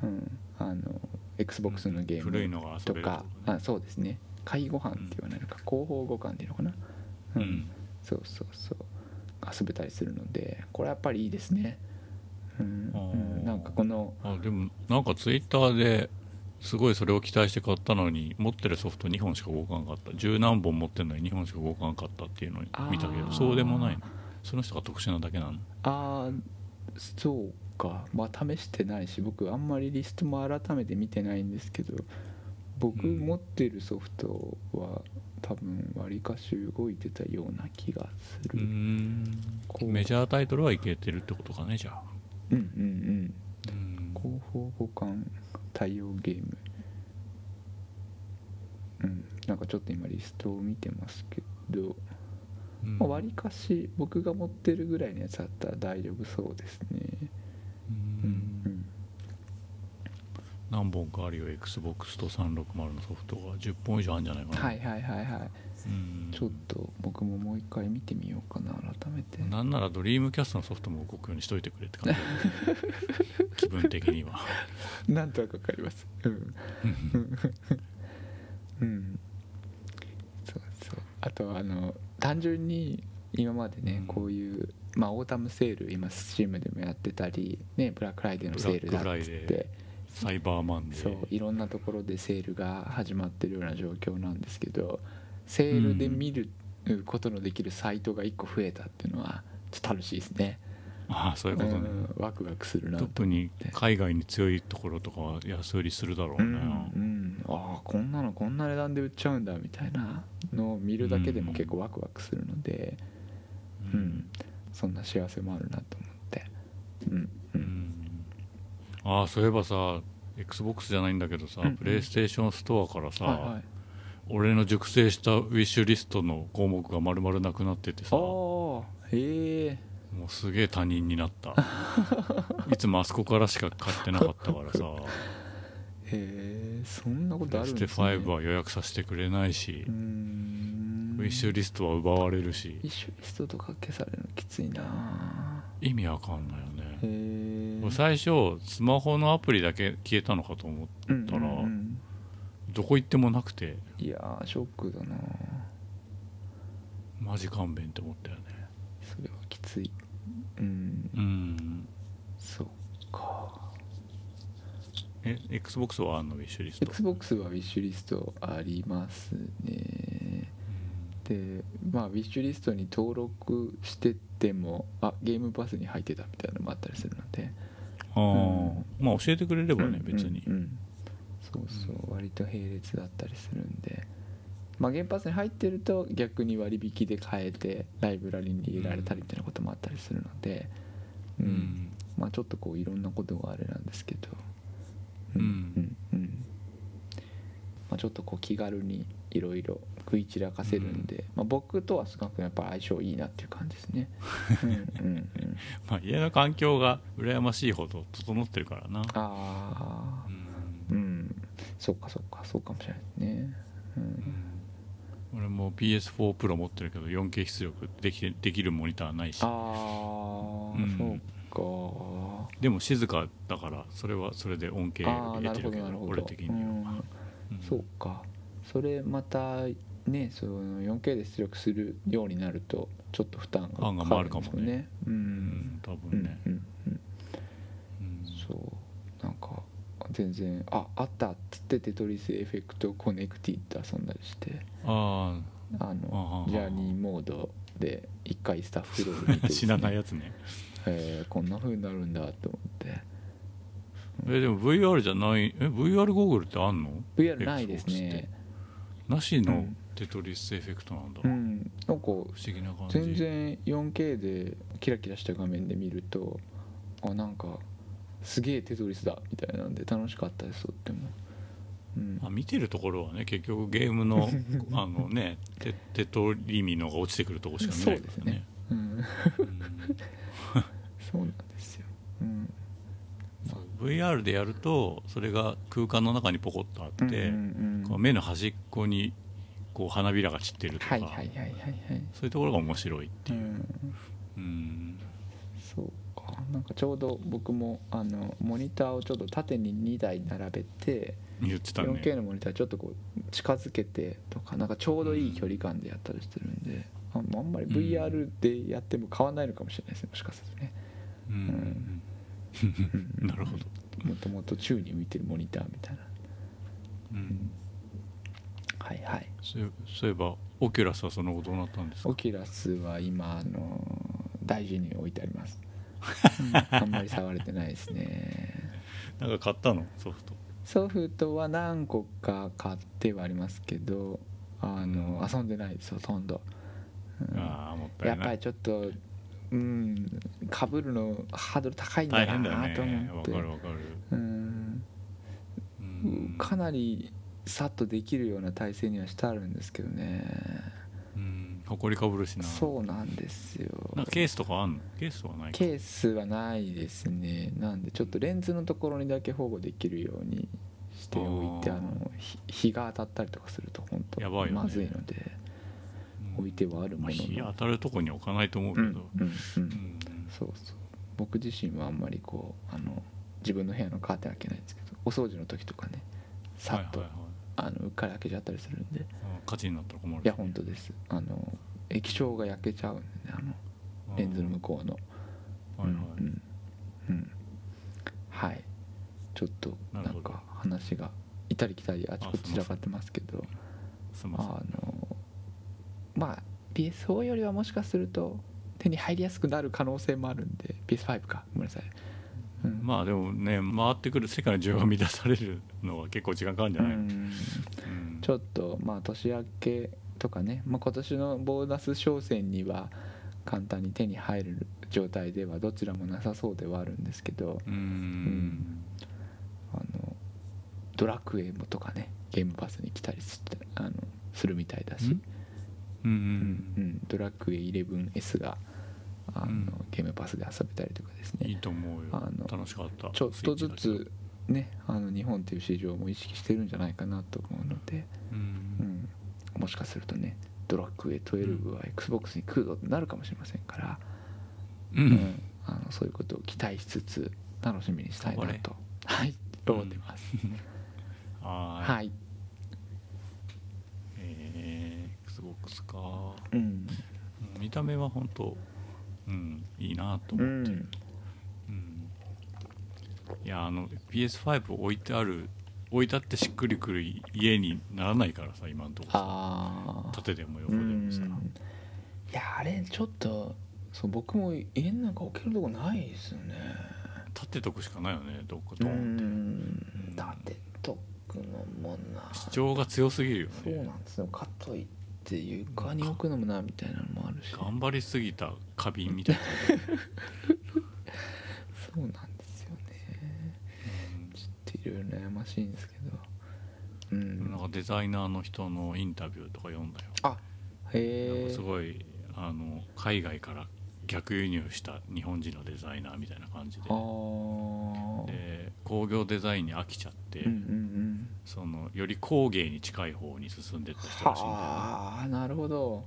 うん。あの XBOX のゲーム古いのが遊べるとかね。あそうですね。介護班って言わないのか。広報互換っていうのかな。う、うん。んそうそうそう。遊べたりするのでこれやっぱりいいですね。うん、うん、なんかこのあでもなんかツイッターですごいそれを期待して買ったのに持ってるソフト2本しか動かなかった。十何本持ってるのに2本しか動かなかったっていうのを見たけどそうでもないの。その人が特殊なだけなの。ああそうか。まあ試してないし僕あんまりリストも改めて見てないんですけど僕うん持ってるソフトは多分わりかし動いてたような気がする。ん。こう。メジャータイトルはいけてるってことかねじゃあうんうんうん。うん広報互換対応ゲーム。うん。なんかちょっと今リストを見てますけど。うん。まあ、割かし僕が持ってるぐらいのやつだったら大丈夫そうですね。ううんん。何本かあるよ。XBOX と360のソフトが。10本以上あるんじゃないかな、はいはいはいはい。うんちょっと僕ももう一回見てみようかな改めて。なんならドリームキャストのソフトも動くようにしといてくれって感じ <laughs> 気分的には。なんとなくわかります。うん。うん。そうそう。あとはあの単純に今までね、うん。こういうまあオータムセール今スチームでもやってたりねブラックフライデーのセールだって。サイバーマンデー。そういろんなところでセールが始まってるような状況なんですけどセールで見ることのできるサイトが1個増えたっていうのはちょっと楽しいですね。ああそういうことね、うんワクワクするな。と特に海外に強いところとかは安売りするだろうね、うんうん、ああこんなのこんな値段で売っちゃうんだみたいなのを見るだけでも結構ワクワクするので、うん。そんな幸せもあるなと思って。うんううん。んああそういえばさ XBOX じゃないんだけどさ、うんうん。プレイステーションストアからさ、はいはい俺の熟成したウィッシュリストの項目が丸々なくなっててさ。もへえうすげえ他人になった。<laughs> いつもあそこからしか買ってなかったからさ。<laughs> へえそんなことあるんですね。5は予約させてくれないし。ウィッシュリストは奪われるし。ウィッシュリストとか消されるのきついな。意味わかんないよね。へえ俺最初スマホのアプリだけ消えたのかと思ってうんたらうんうんどこ行ってもなくて。いやーショックだな。マジ勘弁って思ったよね。それはきつい。うん。うん。そっか。え XBOX はあんの？ウィッシュリスト。XBOX はウィッシュリストありますね。でまあウィッシュリストに登録しててもあゲームパスに入ってたみたいなのもあったりするので。ああ、まあ教えてくれればね、うん別に、うんうんそうそう割と並列だったりするんで。まあゲームパスに入ってると逆に割引で買えてライブラリに入れられたりみたいなこともあったりするのでう、うん。んまあちょっとこういろんなことがあれなんですけど。うん。うん。うん。まあ、ちょっとこう気軽にいろいろ食い散らかせるんで、まあ、僕とは少なくともやっぱ相性いいなっていう感じですね。<laughs> うんうんうん。まあ、家の環境が羨ましいほど整ってるからな。あそっかそっかそうかもしれないね。うん。俺も PS4 Pro 持ってるけど 4K 出力できてできるモニターないし。ああ、うん。そうか。でも静かだからそれはそれで恩恵得てるけど俺的には、うん。うん。そうか。それまたねその 4K で出力するようになるとちょっと負担がかか回るかもね。るんですよね。ううんん多うん分ね、うんうんうんそうなんか全然ああったっつってテトリスエフェクトコネクティッド遊んだりして。ああのジャーニーモードで一回スタッフロール見てあです <laughs> 知らねないやつね。えーこんな風になるんだと思って。えでも VR じゃないえ VR ゴーグルってあんの？VR ないですね。て。なしのうん。テトリスエフェクトなんだ、不うん。なんか思議な感じ。全然 4K でキラキラした画面で見るとあなんかすげえテトリスだみたいなんで楽しかったですとっても、うん。まあ、見てるところはね結局ゲームの <laughs> あのねテテトリミのが落ちてくるとこしか見ないからね。うん、うん。そうなんですよ、うん、そう VR でやるとそれが空間の中にポコッとあって、うんうん目の端っこにこう花びらが散ってるとか、そういうところが面白いっていう、うん。うん。そう。かなんかちょうど僕もあのモニターをちょっと縦に2台並べて言ってたね。4K のモニターちょっとこう近づけてとかなんかちょうどいい距離感でやったりしてるんで、ああんまり VR でやっても変わんないのかもしれないですねもしかするとね。うん。なるほど、もともと宙に浮いてるモニターみたいな。うん。はいはい。そういえばオキュラスはその後どうなったんですか？オキュラスは今あの大事に置いてあります、うんあんまり触れてないですね。なんか買ったの？ソフト。ソフトは何個か買ってはありますけどあの遊んでないです。ほとんど、うん。ああもったやっぱいないりちょっとうん。かぶるのハードル高いんだなと思って。わかるわかる。うん。うん。かなりさっとできるような体制にはしてあるんですけどねうんほこりかぶるしな。そうなんですよ。なんかケースとかあんの？ケースはないか？ケースはないですね。なんでちょっとレンズのところにだけ保護できるようにしておいてあのひ日が当たったりとかすると本当やばいよね。まずいので置いてはあるもまあ、のの日当たるとこに置かないと思うけど、うんうんうん。うん。そうそう。僕自身はあんまりこうあの自分の部屋のカーテン開けないんですけどお掃除の時とかねさっと、はいはいはい。あのうっかり開けちゃったりするんであ火事になったら困るいや本当です。あの液晶が焼けちゃうんでねあのレンズの向こうの。はいはい、うんうんうん。はい。ちょっとなんか話がいたり来たりあちこち散らかってますけど。あのまあ PS4 よりはもしかすると手に入りやすくなる可能性もあるんで PS5 か。ごめんなさい、うん。まあでもね回ってくる世界の需要が満たされるのは結構時間かかるんじゃない、うんうんちょっとまあ年明けとかね、まあ、今年のボーナス商戦には簡単に手に入る状態ではどちらもなさそうではあるんですけどうーん。あのドラクエもとかねゲームパスに来たりしてあのするみたいだし、ん。うんううんん。ドラクエ 11S があの、うん。ゲームパスで遊べたりとかですね。いいと思うよ。あの楽しかった。ちょっとずつねあの日本っていう市場も意識してるんじゃないかなと思うので、けどううん。ん、もしかするとねドラクエ12は XBOX に来るぞってなるかもしれませんから、ううん。んあのそういうことを期待しつつ楽しみにしたいなと。はい。思ってます、<laughs> はーい。はい、えー、XBOX か。うん。うん見た目は本当うんいいなとう思って。うんいやあの PS5 置いてある置いてあってしっくりくる家にならないからさ今のとこさ。ああ縦でも横うでもさ。ん。いやあれちょっとそう僕も家の中置けるとこないですよね。立てとくしかないよねどっかうドーンって。ん。立てとくのもな。主張が強すぎるよそうねなんですよ。かといって床に置くのもなみたいなのもあるし。頑張りすぎた花瓶みたいな、<laughs> そうなんいろいろ悩ましいんですけど。ううん。んなんかデザイナーの人のインタビューとか読んだよ。あへえかすごいあの海外から逆輸入した日本人のデザイナーみたいな感じで。ああで工業デザインに飽きちゃって、うんうんうんそのより工芸に近い方に進んでった人らしいんだよね。はあなるほど。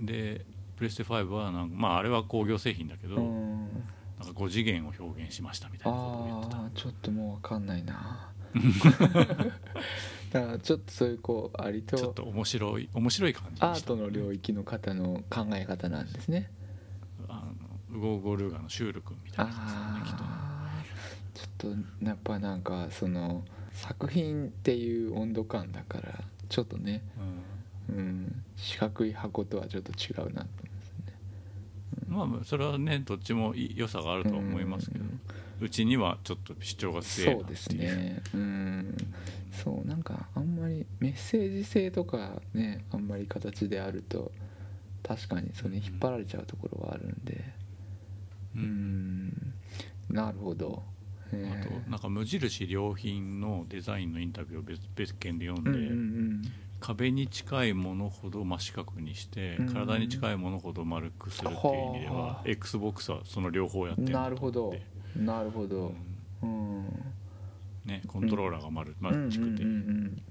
でプレステ5はなんかまああれは工業製品だけど、うんなんか5次元を表現しましたみたいなことを言ってたああちょっともう分かんないな。<laughs> だからちょっとそういうこうありとちょっと面白い面白い感じアートの領域の方の考え方なんですね。あのウゴーゴルーガのシュール君みたいな感じだねきっとね。ああちょっとやっぱなんかその作品っていう温度感だからちょっとねうん四角い箱とはちょっと違うなとまあそれはねどっちも良さがあると思いますけどうちにはちょっと主張が強いそうですね。うん。そうなんかあんまりメッセージ性とかねあんまり形であると確かにそれに引っ張られちゃうところはあるんで。うん。なるほど。あとなんか無印良品のデザインのインタビューを別別件で読んで、うんうん壁に近いものほど真四角にして、うん。体に近いものほど丸くするっていう意味では、はあ。XBOX はその両方やってうんるなるほど。なるほど。うん。ね、コントローラーが丸,、丸くて、うんうん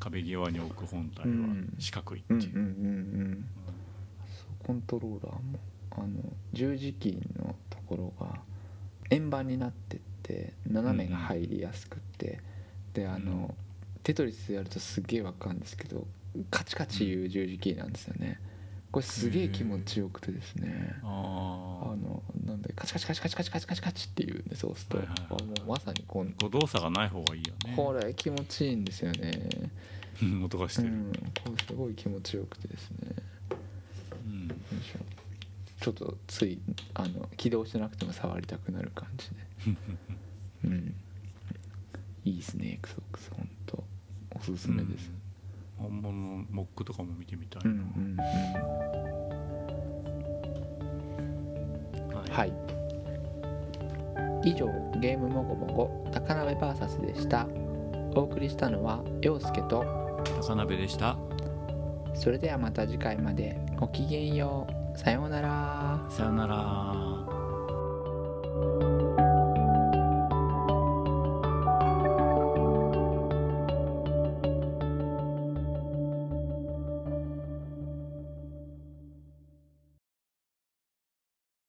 壁際に置く本体はうん。四角いっていう、うんうんうんうんうん。そうコントローラーもあの十字キーのところが円盤になってって斜めが入りやすくって、であの、テトリスやるとすげえわかるんですけどカチカチいう十字キーなんですよね。これすげえ気持ちよくてですね。あのなんでカチカチカチカチカチカチカチカチっていうんでそうすると、はいはいもうまさにこう誤動作がない方がいいよね。これ気持ちいいんですよね。う <laughs> ん音がしてる、うん、これすごい気持ちよくてですね。うん。ちょっとついあの起動してなくても触りたくなる感じで。<laughs> うん。いいですね XBOX 本当おすすめです。本物のモックとかも見てみたいうんな、うんうん。はい。はい。以上ゲームもごもご高鍋 VS でした。お送りしたのは陽介と。高鍋でした。それではまた次回まで。ごきげんよう。さようなら。さよなら